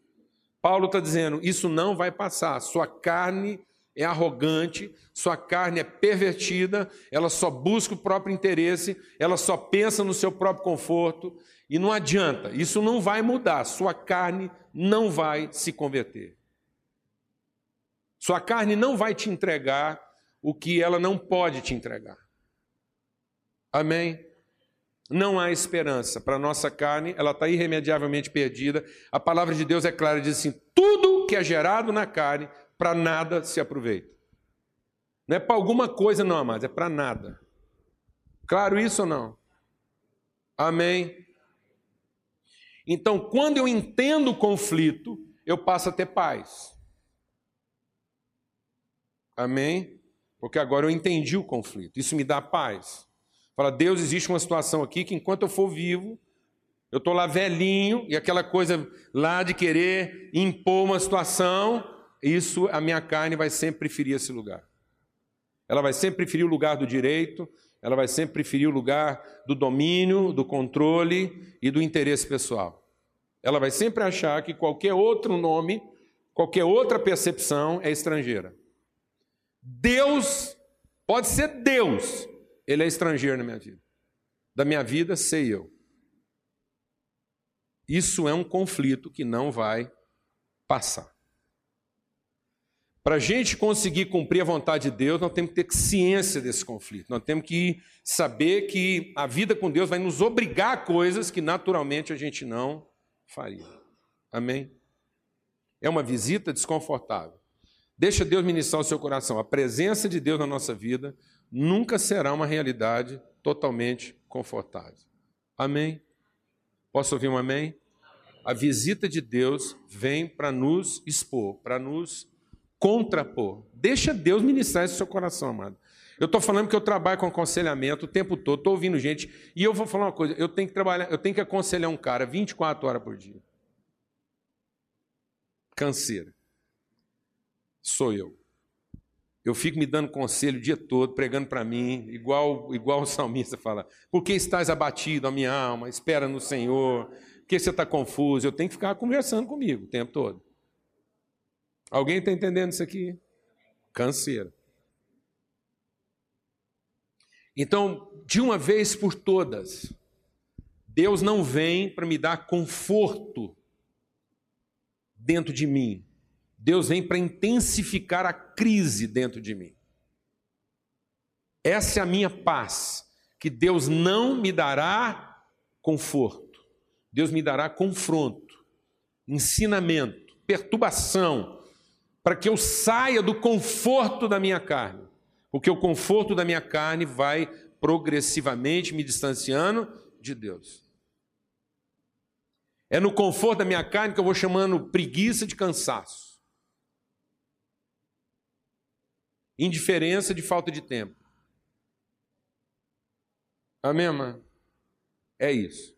Speaker 1: Paulo está dizendo: isso não vai passar. Sua carne é arrogante, sua carne é pervertida, ela só busca o próprio interesse, ela só pensa no seu próprio conforto, e não adianta, isso não vai mudar, sua carne não vai se converter. Sua carne não vai te entregar o que ela não pode te entregar. Amém? Não há esperança para a nossa carne, ela está irremediavelmente perdida. A palavra de Deus é clara, diz assim: tudo que é gerado na carne, para nada se aproveita. Não é para alguma coisa, não, amados, é para nada. Claro isso ou não? Amém? Então, quando eu entendo o conflito, eu passo a ter paz. Amém? Porque agora eu entendi o conflito. Isso me dá paz. Fala, Deus, existe uma situação aqui que enquanto eu for vivo, eu estou lá velhinho e aquela coisa lá de querer impor uma situação, isso a minha carne vai sempre preferir esse lugar. Ela vai sempre preferir o lugar do direito, ela vai sempre preferir o lugar do domínio, do controle e do interesse pessoal. Ela vai sempre achar que qualquer outro nome, qualquer outra percepção é estrangeira. Deus, pode ser Deus, ele é estrangeiro na minha vida. Da minha vida, sei eu. Isso é um conflito que não vai passar. Para a gente conseguir cumprir a vontade de Deus, nós temos que ter ciência desse conflito. Nós temos que saber que a vida com Deus vai nos obrigar a coisas que naturalmente a gente não faria. Amém? É uma visita desconfortável. Deixa Deus ministrar o seu coração. A presença de Deus na nossa vida nunca será uma realidade totalmente confortável. Amém? Posso ouvir um amém? A visita de Deus vem para nos expor, para nos contrapor. Deixa Deus ministrar esse seu coração, amado. Eu estou falando que eu trabalho com aconselhamento o tempo todo, estou ouvindo gente, e eu vou falar uma coisa: eu tenho que trabalhar, eu tenho que aconselhar um cara 24 horas por dia. Canseira. Sou eu. Eu fico me dando conselho o dia todo, pregando para mim, igual, igual o salmista fala: Por que estás abatido, a minha alma? Espera no Senhor. Por que você está confuso? Eu tenho que ficar conversando comigo o tempo todo. Alguém está entendendo isso aqui? Canseira. Então, de uma vez por todas, Deus não vem para me dar conforto dentro de mim. Deus vem para intensificar a crise dentro de mim. Essa é a minha paz, que Deus não me dará conforto. Deus me dará confronto, ensinamento, perturbação, para que eu saia do conforto da minha carne, porque o conforto da minha carne vai progressivamente me distanciando de Deus. É no conforto da minha carne que eu vou chamando preguiça de cansaço, indiferença de falta de tempo. Amém, irmã? É isso.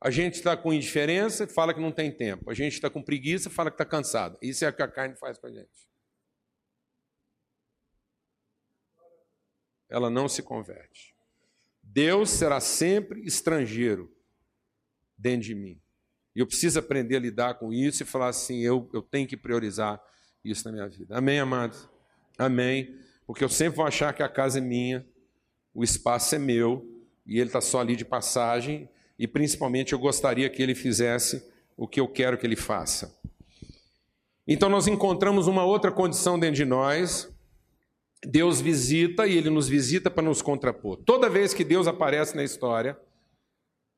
Speaker 1: A gente está com indiferença e fala que não tem tempo. A gente está com preguiça e fala que está cansado. Isso é o que a carne faz com a gente. Ela não se converte. Deus será sempre estrangeiro dentro de mim. E eu preciso aprender a lidar com isso e falar assim: eu, eu tenho que priorizar isso na minha vida. Amém, amados? Amém. Porque eu sempre vou achar que a casa é minha, o espaço é meu, e ele está só ali de passagem, e principalmente eu gostaria que ele fizesse o que eu quero que ele faça. Então nós encontramos uma outra condição dentro de nós. Deus visita e ele nos visita para nos contrapor. Toda vez que Deus aparece na história,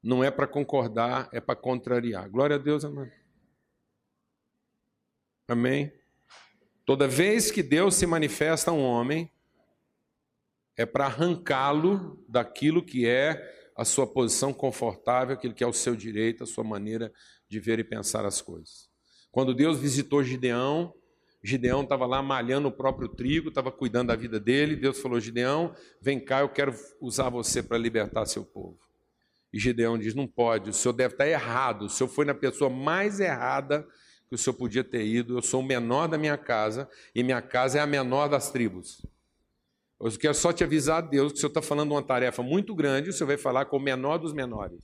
Speaker 1: não é para concordar, é para contrariar. Glória a Deus, amém. Amém. Toda vez que Deus se manifesta a um homem, é para arrancá-lo daquilo que é a sua posição confortável, aquilo que é o seu direito, a sua maneira de ver e pensar as coisas. Quando Deus visitou Gideão, Gideão estava lá malhando o próprio trigo, estava cuidando da vida dele. Deus falou: Gideão, vem cá, eu quero usar você para libertar seu povo. E Gideão diz: Não pode, o senhor deve estar errado. O senhor foi na pessoa mais errada que o senhor podia ter ido. Eu sou o menor da minha casa e minha casa é a menor das tribos. Eu quero só te avisar, Deus, que o senhor está falando uma tarefa muito grande, o senhor vai falar com o menor dos menores.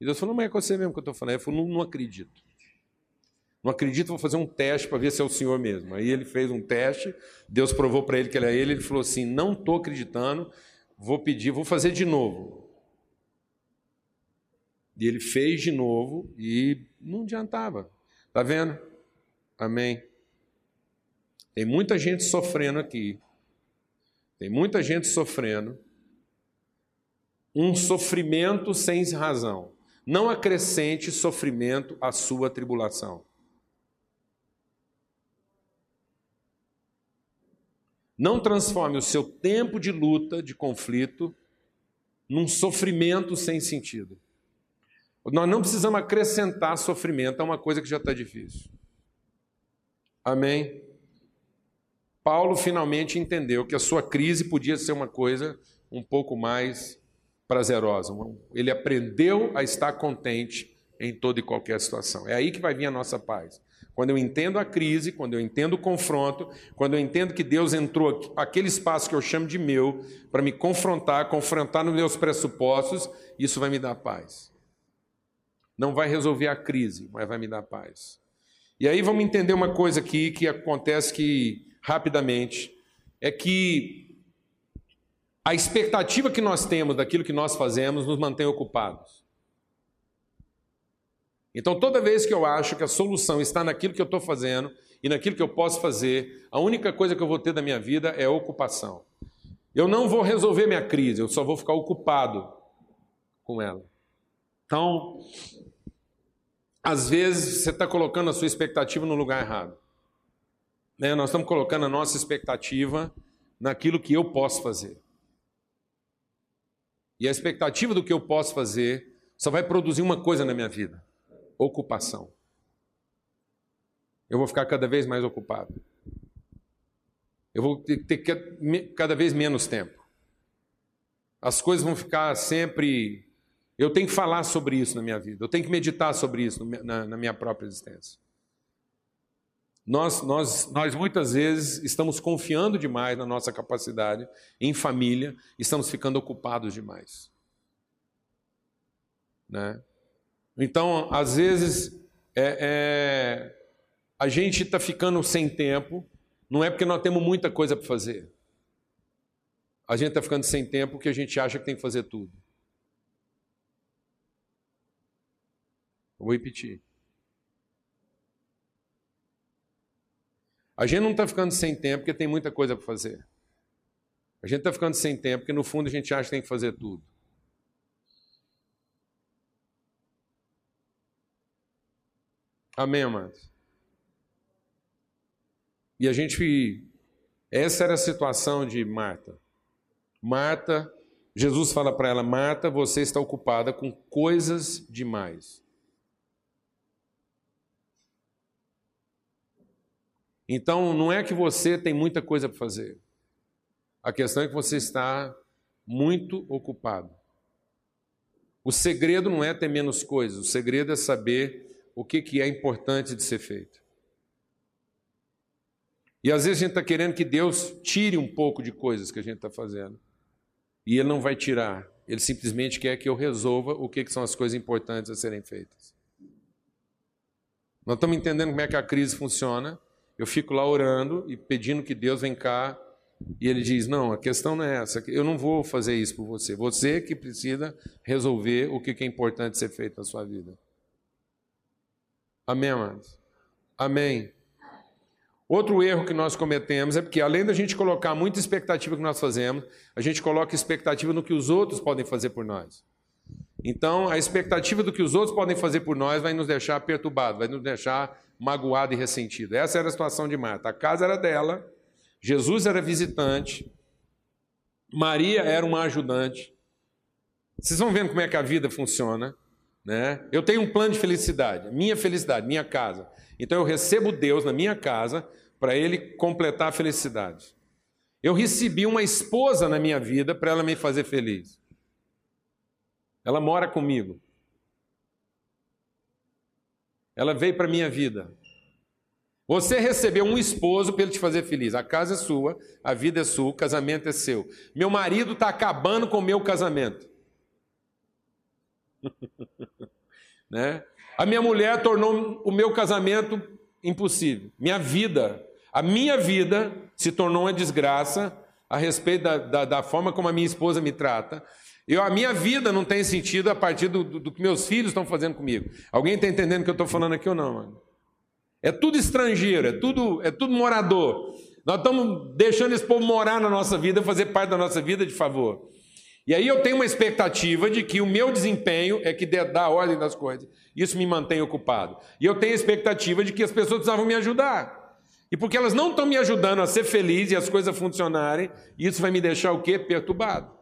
Speaker 1: E Deus falou, não é com você mesmo que eu estou falando. Ele falou, não, não acredito. Não acredito, vou fazer um teste para ver se é o senhor mesmo. Aí ele fez um teste, Deus provou para ele que ele é ele, ele falou assim: não estou acreditando, vou pedir, vou fazer de novo. E ele fez de novo e não adiantava. Está vendo? Amém. Tem muita gente sofrendo aqui tem muita gente sofrendo. Um sofrimento sem razão. Não acrescente sofrimento à sua tribulação. Não transforme o seu tempo de luta, de conflito, num sofrimento sem sentido. Nós não precisamos acrescentar sofrimento a uma coisa que já está difícil. Amém? Paulo finalmente entendeu que a sua crise podia ser uma coisa um pouco mais prazerosa. Ele aprendeu a estar contente em toda e qualquer situação. É aí que vai vir a nossa paz. Quando eu entendo a crise, quando eu entendo o confronto, quando eu entendo que Deus entrou aquele espaço que eu chamo de meu para me confrontar, confrontar nos meus pressupostos, isso vai me dar paz. Não vai resolver a crise, mas vai me dar paz. E aí vamos entender uma coisa aqui que acontece que rapidamente, é que a expectativa que nós temos daquilo que nós fazemos nos mantém ocupados. Então, toda vez que eu acho que a solução está naquilo que eu estou fazendo e naquilo que eu posso fazer, a única coisa que eu vou ter da minha vida é ocupação. Eu não vou resolver minha crise, eu só vou ficar ocupado com ela. Então, às vezes você está colocando a sua expectativa no lugar errado. Né? Nós estamos colocando a nossa expectativa naquilo que eu posso fazer. E a expectativa do que eu posso fazer só vai produzir uma coisa na minha vida: ocupação. Eu vou ficar cada vez mais ocupado. Eu vou ter cada vez menos tempo. As coisas vão ficar sempre. Eu tenho que falar sobre isso na minha vida. Eu tenho que meditar sobre isso na, minha própria existência. Nós, nós, nós muitas vezes estamos confiando demais na nossa capacidade em família, estamos ficando ocupados demais. Né? Então, às vezes, é, é, a gente está ficando sem tempo, não é porque nós temos muita coisa para fazer. A gente está ficando sem tempo porque a gente acha que tem que fazer tudo. Vou repetir. A gente não está ficando sem tempo porque tem muita coisa para fazer. A gente está ficando sem tempo porque, no fundo, a gente acha que tem que fazer tudo. Amém, amados? E a gente. Essa era a situação de Marta. Marta, Jesus fala para ela: Marta, você está ocupada com coisas demais. Então, não é que você tem muita coisa para fazer. A questão é que você está muito ocupado. O segredo não é ter menos coisas, o segredo é saber o que, que é importante de ser feito. E às vezes a gente está querendo que Deus tire um pouco de coisas que a gente está fazendo. E Ele não vai tirar. Ele simplesmente quer que eu resolva o que, que são as coisas importantes a serem feitas. Nós estamos entendendo como é que a crise funciona. Eu fico lá orando e pedindo que Deus vem cá, E ele diz: Não, a questão não é essa, eu não vou fazer isso por você. Você que precisa resolver o que é importante ser feito na sua vida. Amém, amados? Amém. Outro erro que nós cometemos é porque, além da gente colocar muita expectativa que nós fazemos, a gente coloca expectativa no que os outros podem fazer por nós. Então, a expectativa do que os outros podem fazer por nós vai nos deixar perturbado, vai nos deixar magoado e ressentido. Essa era a situação de Marta. A casa era dela, Jesus era visitante, Maria era uma ajudante. Vocês vão vendo como é que a vida funciona. Né? Eu tenho um plano de felicidade, minha felicidade, minha casa. Então eu recebo Deus na minha casa para Ele completar a felicidade. Eu recebi uma esposa na minha vida para ela me fazer feliz. Ela mora comigo. Ela veio para a minha vida. Você recebeu um esposo para ele te fazer feliz. A casa é sua, a vida é sua, o casamento é seu. Meu marido está acabando com o meu casamento. né? A minha mulher tornou o meu casamento impossível. Minha vida, a minha vida se tornou uma desgraça a respeito da, da, da forma como a minha esposa me trata. Eu, a minha vida não tem sentido a partir do, do, do que meus filhos estão fazendo comigo. Alguém está entendendo o que eu estou falando aqui ou não, mano? É tudo estrangeiro, é tudo, é tudo morador. Nós estamos deixando esse povo morar na nossa vida, fazer parte da nossa vida de favor. E aí eu tenho uma expectativa de que o meu desempenho é que dá a ordem das coisas. Isso me mantém ocupado. E eu tenho a expectativa de que as pessoas precisavam me ajudar. E porque elas não estão me ajudando a ser feliz e as coisas funcionarem, isso vai me deixar o quê? Perturbado.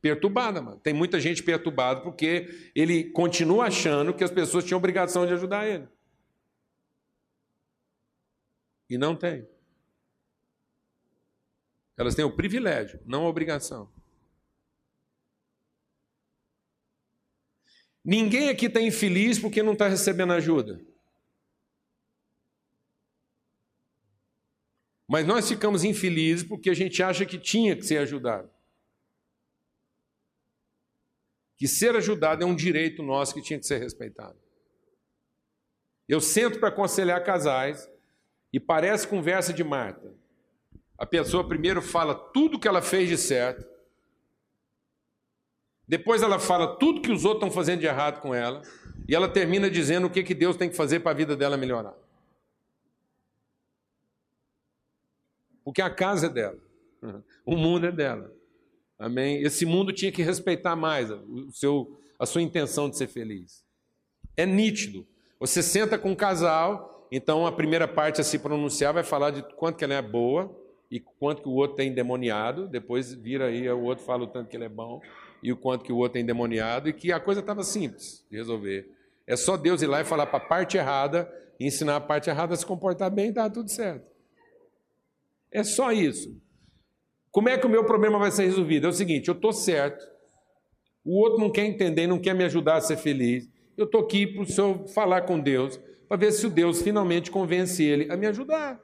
Speaker 1: Perturbada, mano. Tem muita gente perturbada porque ele continua achando que as pessoas tinham obrigação de ajudar ele. E não tem. Elas têm o privilégio, não a obrigação. Ninguém aqui está infeliz porque não está recebendo ajuda. Mas nós ficamos infelizes porque a gente acha que tinha que ser ajudado. Que ser ajudado é um direito nosso que tinha que ser respeitado. Eu sento para aconselhar casais e parece conversa de Marta. A pessoa primeiro fala tudo que ela fez de certo, depois ela fala tudo que os outros estão fazendo de errado com ela, e ela termina dizendo o que, que Deus tem que fazer para a vida dela melhorar. Porque a casa é dela, o mundo é dela. Amém? Esse mundo tinha que respeitar mais o seu, a sua intenção de ser feliz. É nítido. Você senta com um casal então a primeira parte a se pronunciar vai falar de quanto que ela é boa e quanto que o outro tem endemoniado. Depois vira aí o outro fala o tanto que ele é bom e o quanto que o outro tem endemoniado e que a coisa estava simples de resolver. É só Deus ir lá e falar para a parte errada ensinar a parte errada a se comportar bem e está tudo certo. É só isso. Como é que o meu problema vai ser resolvido? É o seguinte: eu estou certo, o outro não quer entender, não quer me ajudar a ser feliz. Eu estou aqui para o senhor falar com Deus para ver se o Deus finalmente convence ele a me ajudar.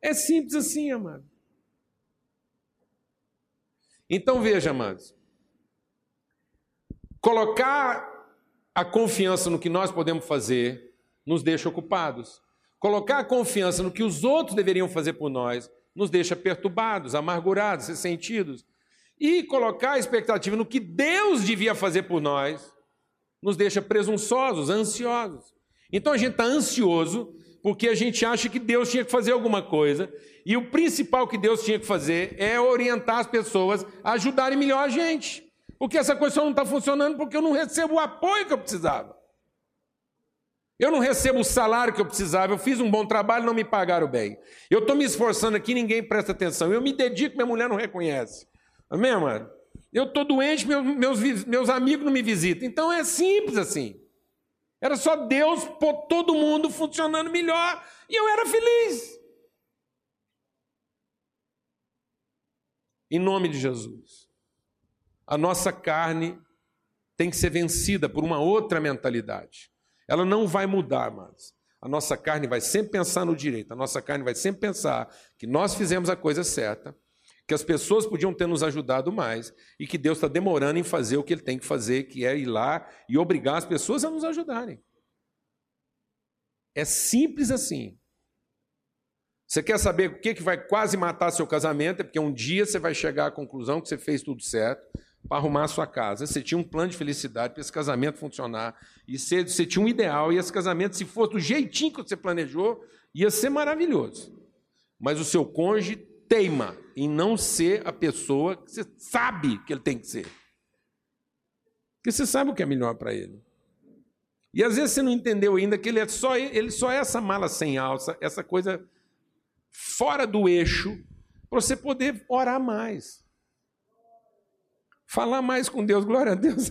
Speaker 1: É simples assim, amado. Então veja, amados. Colocar a confiança no que nós podemos fazer nos deixa ocupados. Colocar a confiança no que os outros deveriam fazer por nós nos deixa perturbados, amargurados, ressentidos. E colocar a expectativa no que Deus devia fazer por nós nos deixa presunçosos, ansiosos. Então a gente está ansioso porque a gente acha que Deus tinha que fazer alguma coisa, e o principal que Deus tinha que fazer é orientar as pessoas a ajudarem melhor a gente. Porque essa coisa só não está funcionando porque eu não recebo o apoio que eu precisava. Eu não recebo o salário que eu precisava, eu fiz um bom trabalho, não me pagaram bem. Eu estou me esforçando aqui, ninguém presta atenção. Eu me dedico, minha mulher não reconhece. Amém, mano? Eu estou doente, meus, meus, meus amigos não me visitam. Então é simples assim. Era só Deus pôr todo mundo funcionando melhor e eu era feliz. Em nome de Jesus. A nossa carne tem que ser vencida por uma outra mentalidade. Ela não vai mudar, mas a nossa carne vai sempre pensar no direito, a nossa carne vai sempre pensar que nós fizemos a coisa certa que as pessoas podiam ter nos ajudado mais e que Deus está demorando em fazer o que Ele tem que fazer, que é ir lá e obrigar as pessoas a nos ajudarem. É simples assim. Você quer saber o que, que vai quase matar seu casamento? É porque um dia você vai chegar à conclusão que você fez tudo certo para arrumar a sua casa. Você tinha um plano de felicidade para esse casamento funcionar. E você, você tinha um ideal. E esse casamento, se fosse do jeitinho que você planejou, ia ser maravilhoso. Mas o seu cônjuge teima em não ser a pessoa que você sabe que ele tem que ser. Porque você sabe o que é melhor para ele. E às vezes você não entendeu ainda que ele é só ele só é essa mala sem alça, essa coisa fora do eixo, para você poder orar mais. Falar mais com Deus, glória a Deus.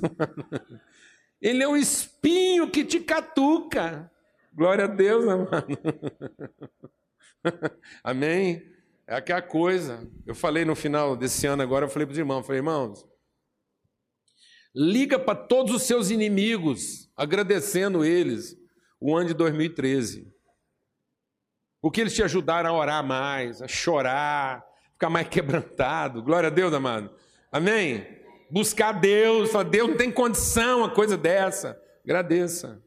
Speaker 1: Ele é um espinho que te catuca. Glória a Deus, amado. Amém? É aquela coisa. Eu falei no final desse ano agora, eu falei para os irmãos, falei, irmãos, Liga para todos os seus inimigos, agradecendo eles o ano de 2013. Porque eles te ajudaram a orar mais, a chorar, ficar mais quebrantado. Glória a Deus, amado. Amém? Buscar Deus, falar, Deus não tem condição uma coisa dessa. Agradeça.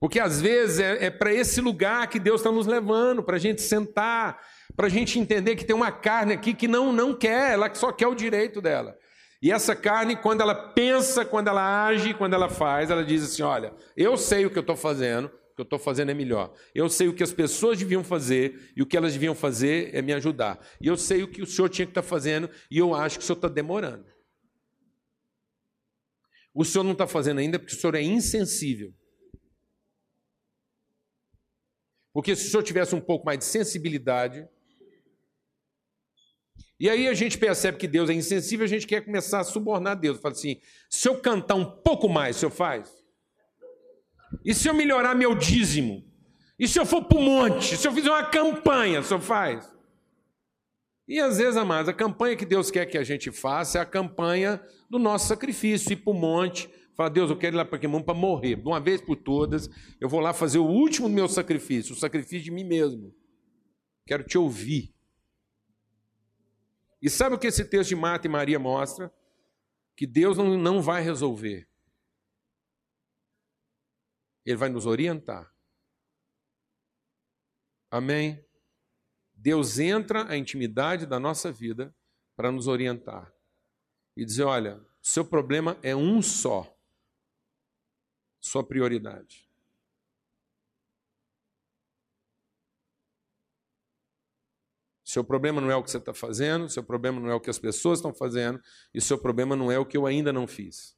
Speaker 1: Porque às vezes é, é para esse lugar que Deus está nos levando, para a gente sentar, para a gente entender que tem uma carne aqui que não, não quer, ela só quer o direito dela. E essa carne, quando ela pensa, quando ela age, quando ela faz, ela diz assim: olha, eu sei o que eu estou fazendo, que eu estou fazendo é melhor. Eu sei o que as pessoas deviam fazer, e o que elas deviam fazer é me ajudar. E eu sei o que o senhor tinha que estar tá fazendo, e eu acho que o senhor está demorando. O senhor não está fazendo ainda porque o senhor é insensível. Porque se o senhor tivesse um pouco mais de sensibilidade, e aí a gente percebe que Deus é insensível, a gente quer começar a subornar Deus. Fala assim: se eu cantar um pouco mais, o senhor faz? E se eu melhorar meu dízimo? E se eu for para o monte? Se eu fizer uma campanha, senhor faz? E às vezes, amados, a campanha que Deus quer que a gente faça é a campanha do nosso sacrifício, ir para o monte, falar, Deus, eu quero ir lá para Quimão para morrer, de uma vez por todas, eu vou lá fazer o último meu sacrifício, o sacrifício de mim mesmo. Quero te ouvir. E sabe o que esse texto de Marta e Maria mostra? Que Deus não, não vai resolver. Ele vai nos orientar. Amém? Deus entra na intimidade da nossa vida para nos orientar e dizer: olha, seu problema é um só, sua prioridade. Seu problema não é o que você está fazendo, seu problema não é o que as pessoas estão fazendo, e seu problema não é o que eu ainda não fiz.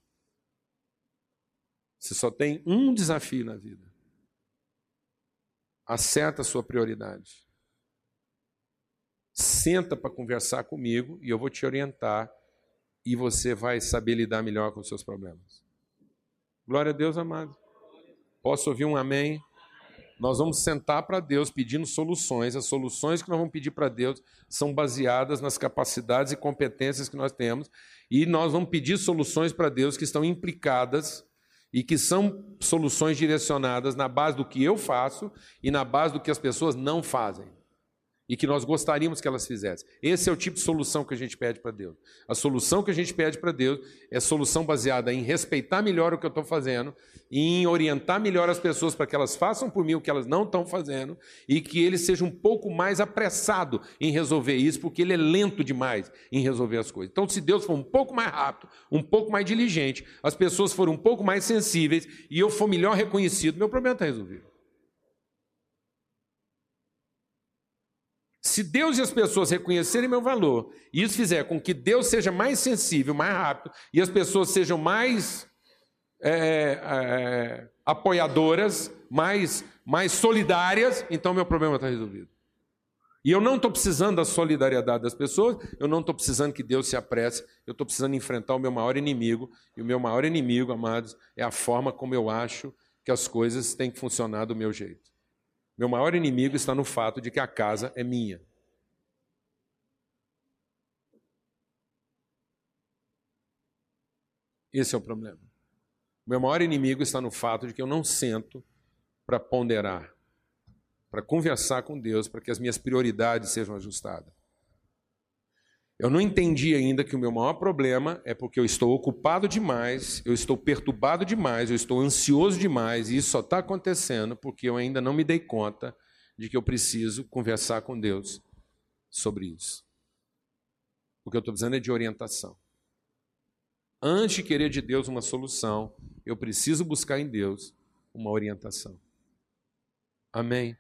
Speaker 1: Você só tem um desafio na vida. Acerta a sua prioridade. Senta para conversar comigo e eu vou te orientar e você vai saber lidar melhor com os seus problemas. Glória a Deus, amado. Posso ouvir um amém? Nós vamos sentar para Deus pedindo soluções. As soluções que nós vamos pedir para Deus são baseadas nas capacidades e competências que nós temos. E nós vamos pedir soluções para Deus que estão implicadas e que são soluções direcionadas na base do que eu faço e na base do que as pessoas não fazem e que nós gostaríamos que elas fizessem. Esse é o tipo de solução que a gente pede para Deus. A solução que a gente pede para Deus é solução baseada em respeitar melhor o que eu estou fazendo, em orientar melhor as pessoas para que elas façam por mim o que elas não estão fazendo e que ele seja um pouco mais apressado em resolver isso, porque ele é lento demais em resolver as coisas. Então, se Deus for um pouco mais rápido, um pouco mais diligente, as pessoas forem um pouco mais sensíveis e eu for melhor reconhecido, meu problema está resolvido. Se Deus e as pessoas reconhecerem meu valor, e isso fizer com que Deus seja mais sensível, mais rápido, e as pessoas sejam mais é, é, apoiadoras, mais, mais solidárias, então meu problema está resolvido. E eu não estou precisando da solidariedade das pessoas, eu não estou precisando que Deus se apresse, eu estou precisando enfrentar o meu maior inimigo, e o meu maior inimigo, amados, é a forma como eu acho que as coisas têm que funcionar do meu jeito. Meu maior inimigo está no fato de que a casa é minha. Esse é o problema. Meu maior inimigo está no fato de que eu não sento para ponderar, para conversar com Deus, para que as minhas prioridades sejam ajustadas. Eu não entendi ainda que o meu maior problema é porque eu estou ocupado demais, eu estou perturbado demais, eu estou ansioso demais, e isso só está acontecendo porque eu ainda não me dei conta de que eu preciso conversar com Deus sobre isso. O que eu estou precisando é de orientação. Antes de querer de Deus uma solução, eu preciso buscar em Deus uma orientação. Amém?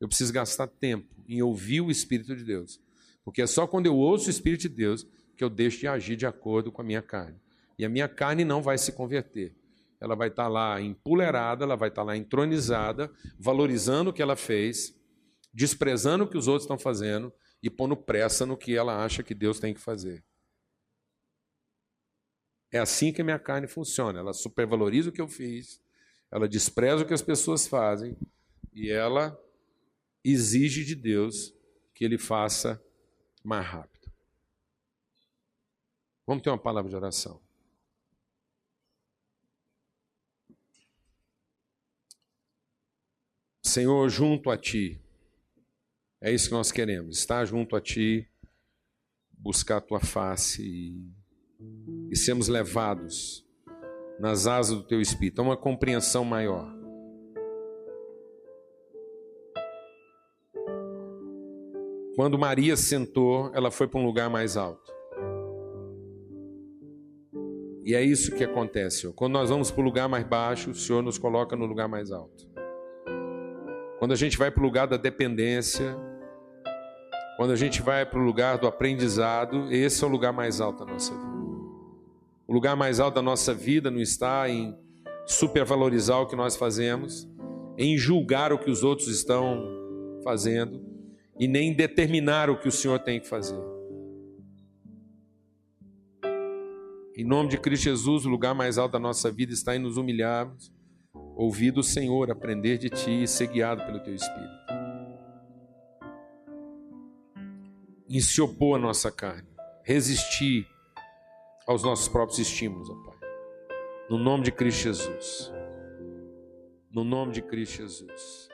Speaker 1: Eu preciso gastar tempo em ouvir o Espírito de Deus. Porque é só quando eu ouço o Espírito de Deus que eu deixo de agir de acordo com a minha carne. E a minha carne não vai se converter. Ela vai estar lá empolerada, ela vai estar lá entronizada, valorizando o que ela fez, desprezando o que os outros estão fazendo e pondo pressa no que ela acha que Deus tem que fazer. É assim que a minha carne funciona. Ela supervaloriza o que eu fiz, ela despreza o que as pessoas fazem e ela exige de Deus que ele faça mais rápido. Vamos ter uma palavra de oração. Senhor, junto a Ti, é isso que nós queremos, estar junto a Ti, buscar a Tua face e, e sermos levados nas asas do Teu Espírito, a uma compreensão maior. Quando Maria sentou, ela foi para um lugar mais alto. E é isso que acontece. Quando nós vamos para o lugar mais baixo, o Senhor nos coloca no lugar mais alto. Quando a gente vai para o lugar da dependência, quando a gente vai para o lugar do aprendizado, esse é o lugar mais alto da nossa vida. O lugar mais alto da nossa vida não está em supervalorizar o que nós fazemos, em julgar o que os outros estão fazendo, e nem determinar o que o Senhor tem que fazer. Em nome de Cristo Jesus, o lugar mais alto da nossa vida está em nos humilharmos, ouvir do Senhor, aprender de Ti e ser guiado pelo Teu Espírito. Em se opor à nossa carne, resistir aos nossos próprios estímulos, ó Pai. No nome de Cristo Jesus. No nome de Cristo Jesus.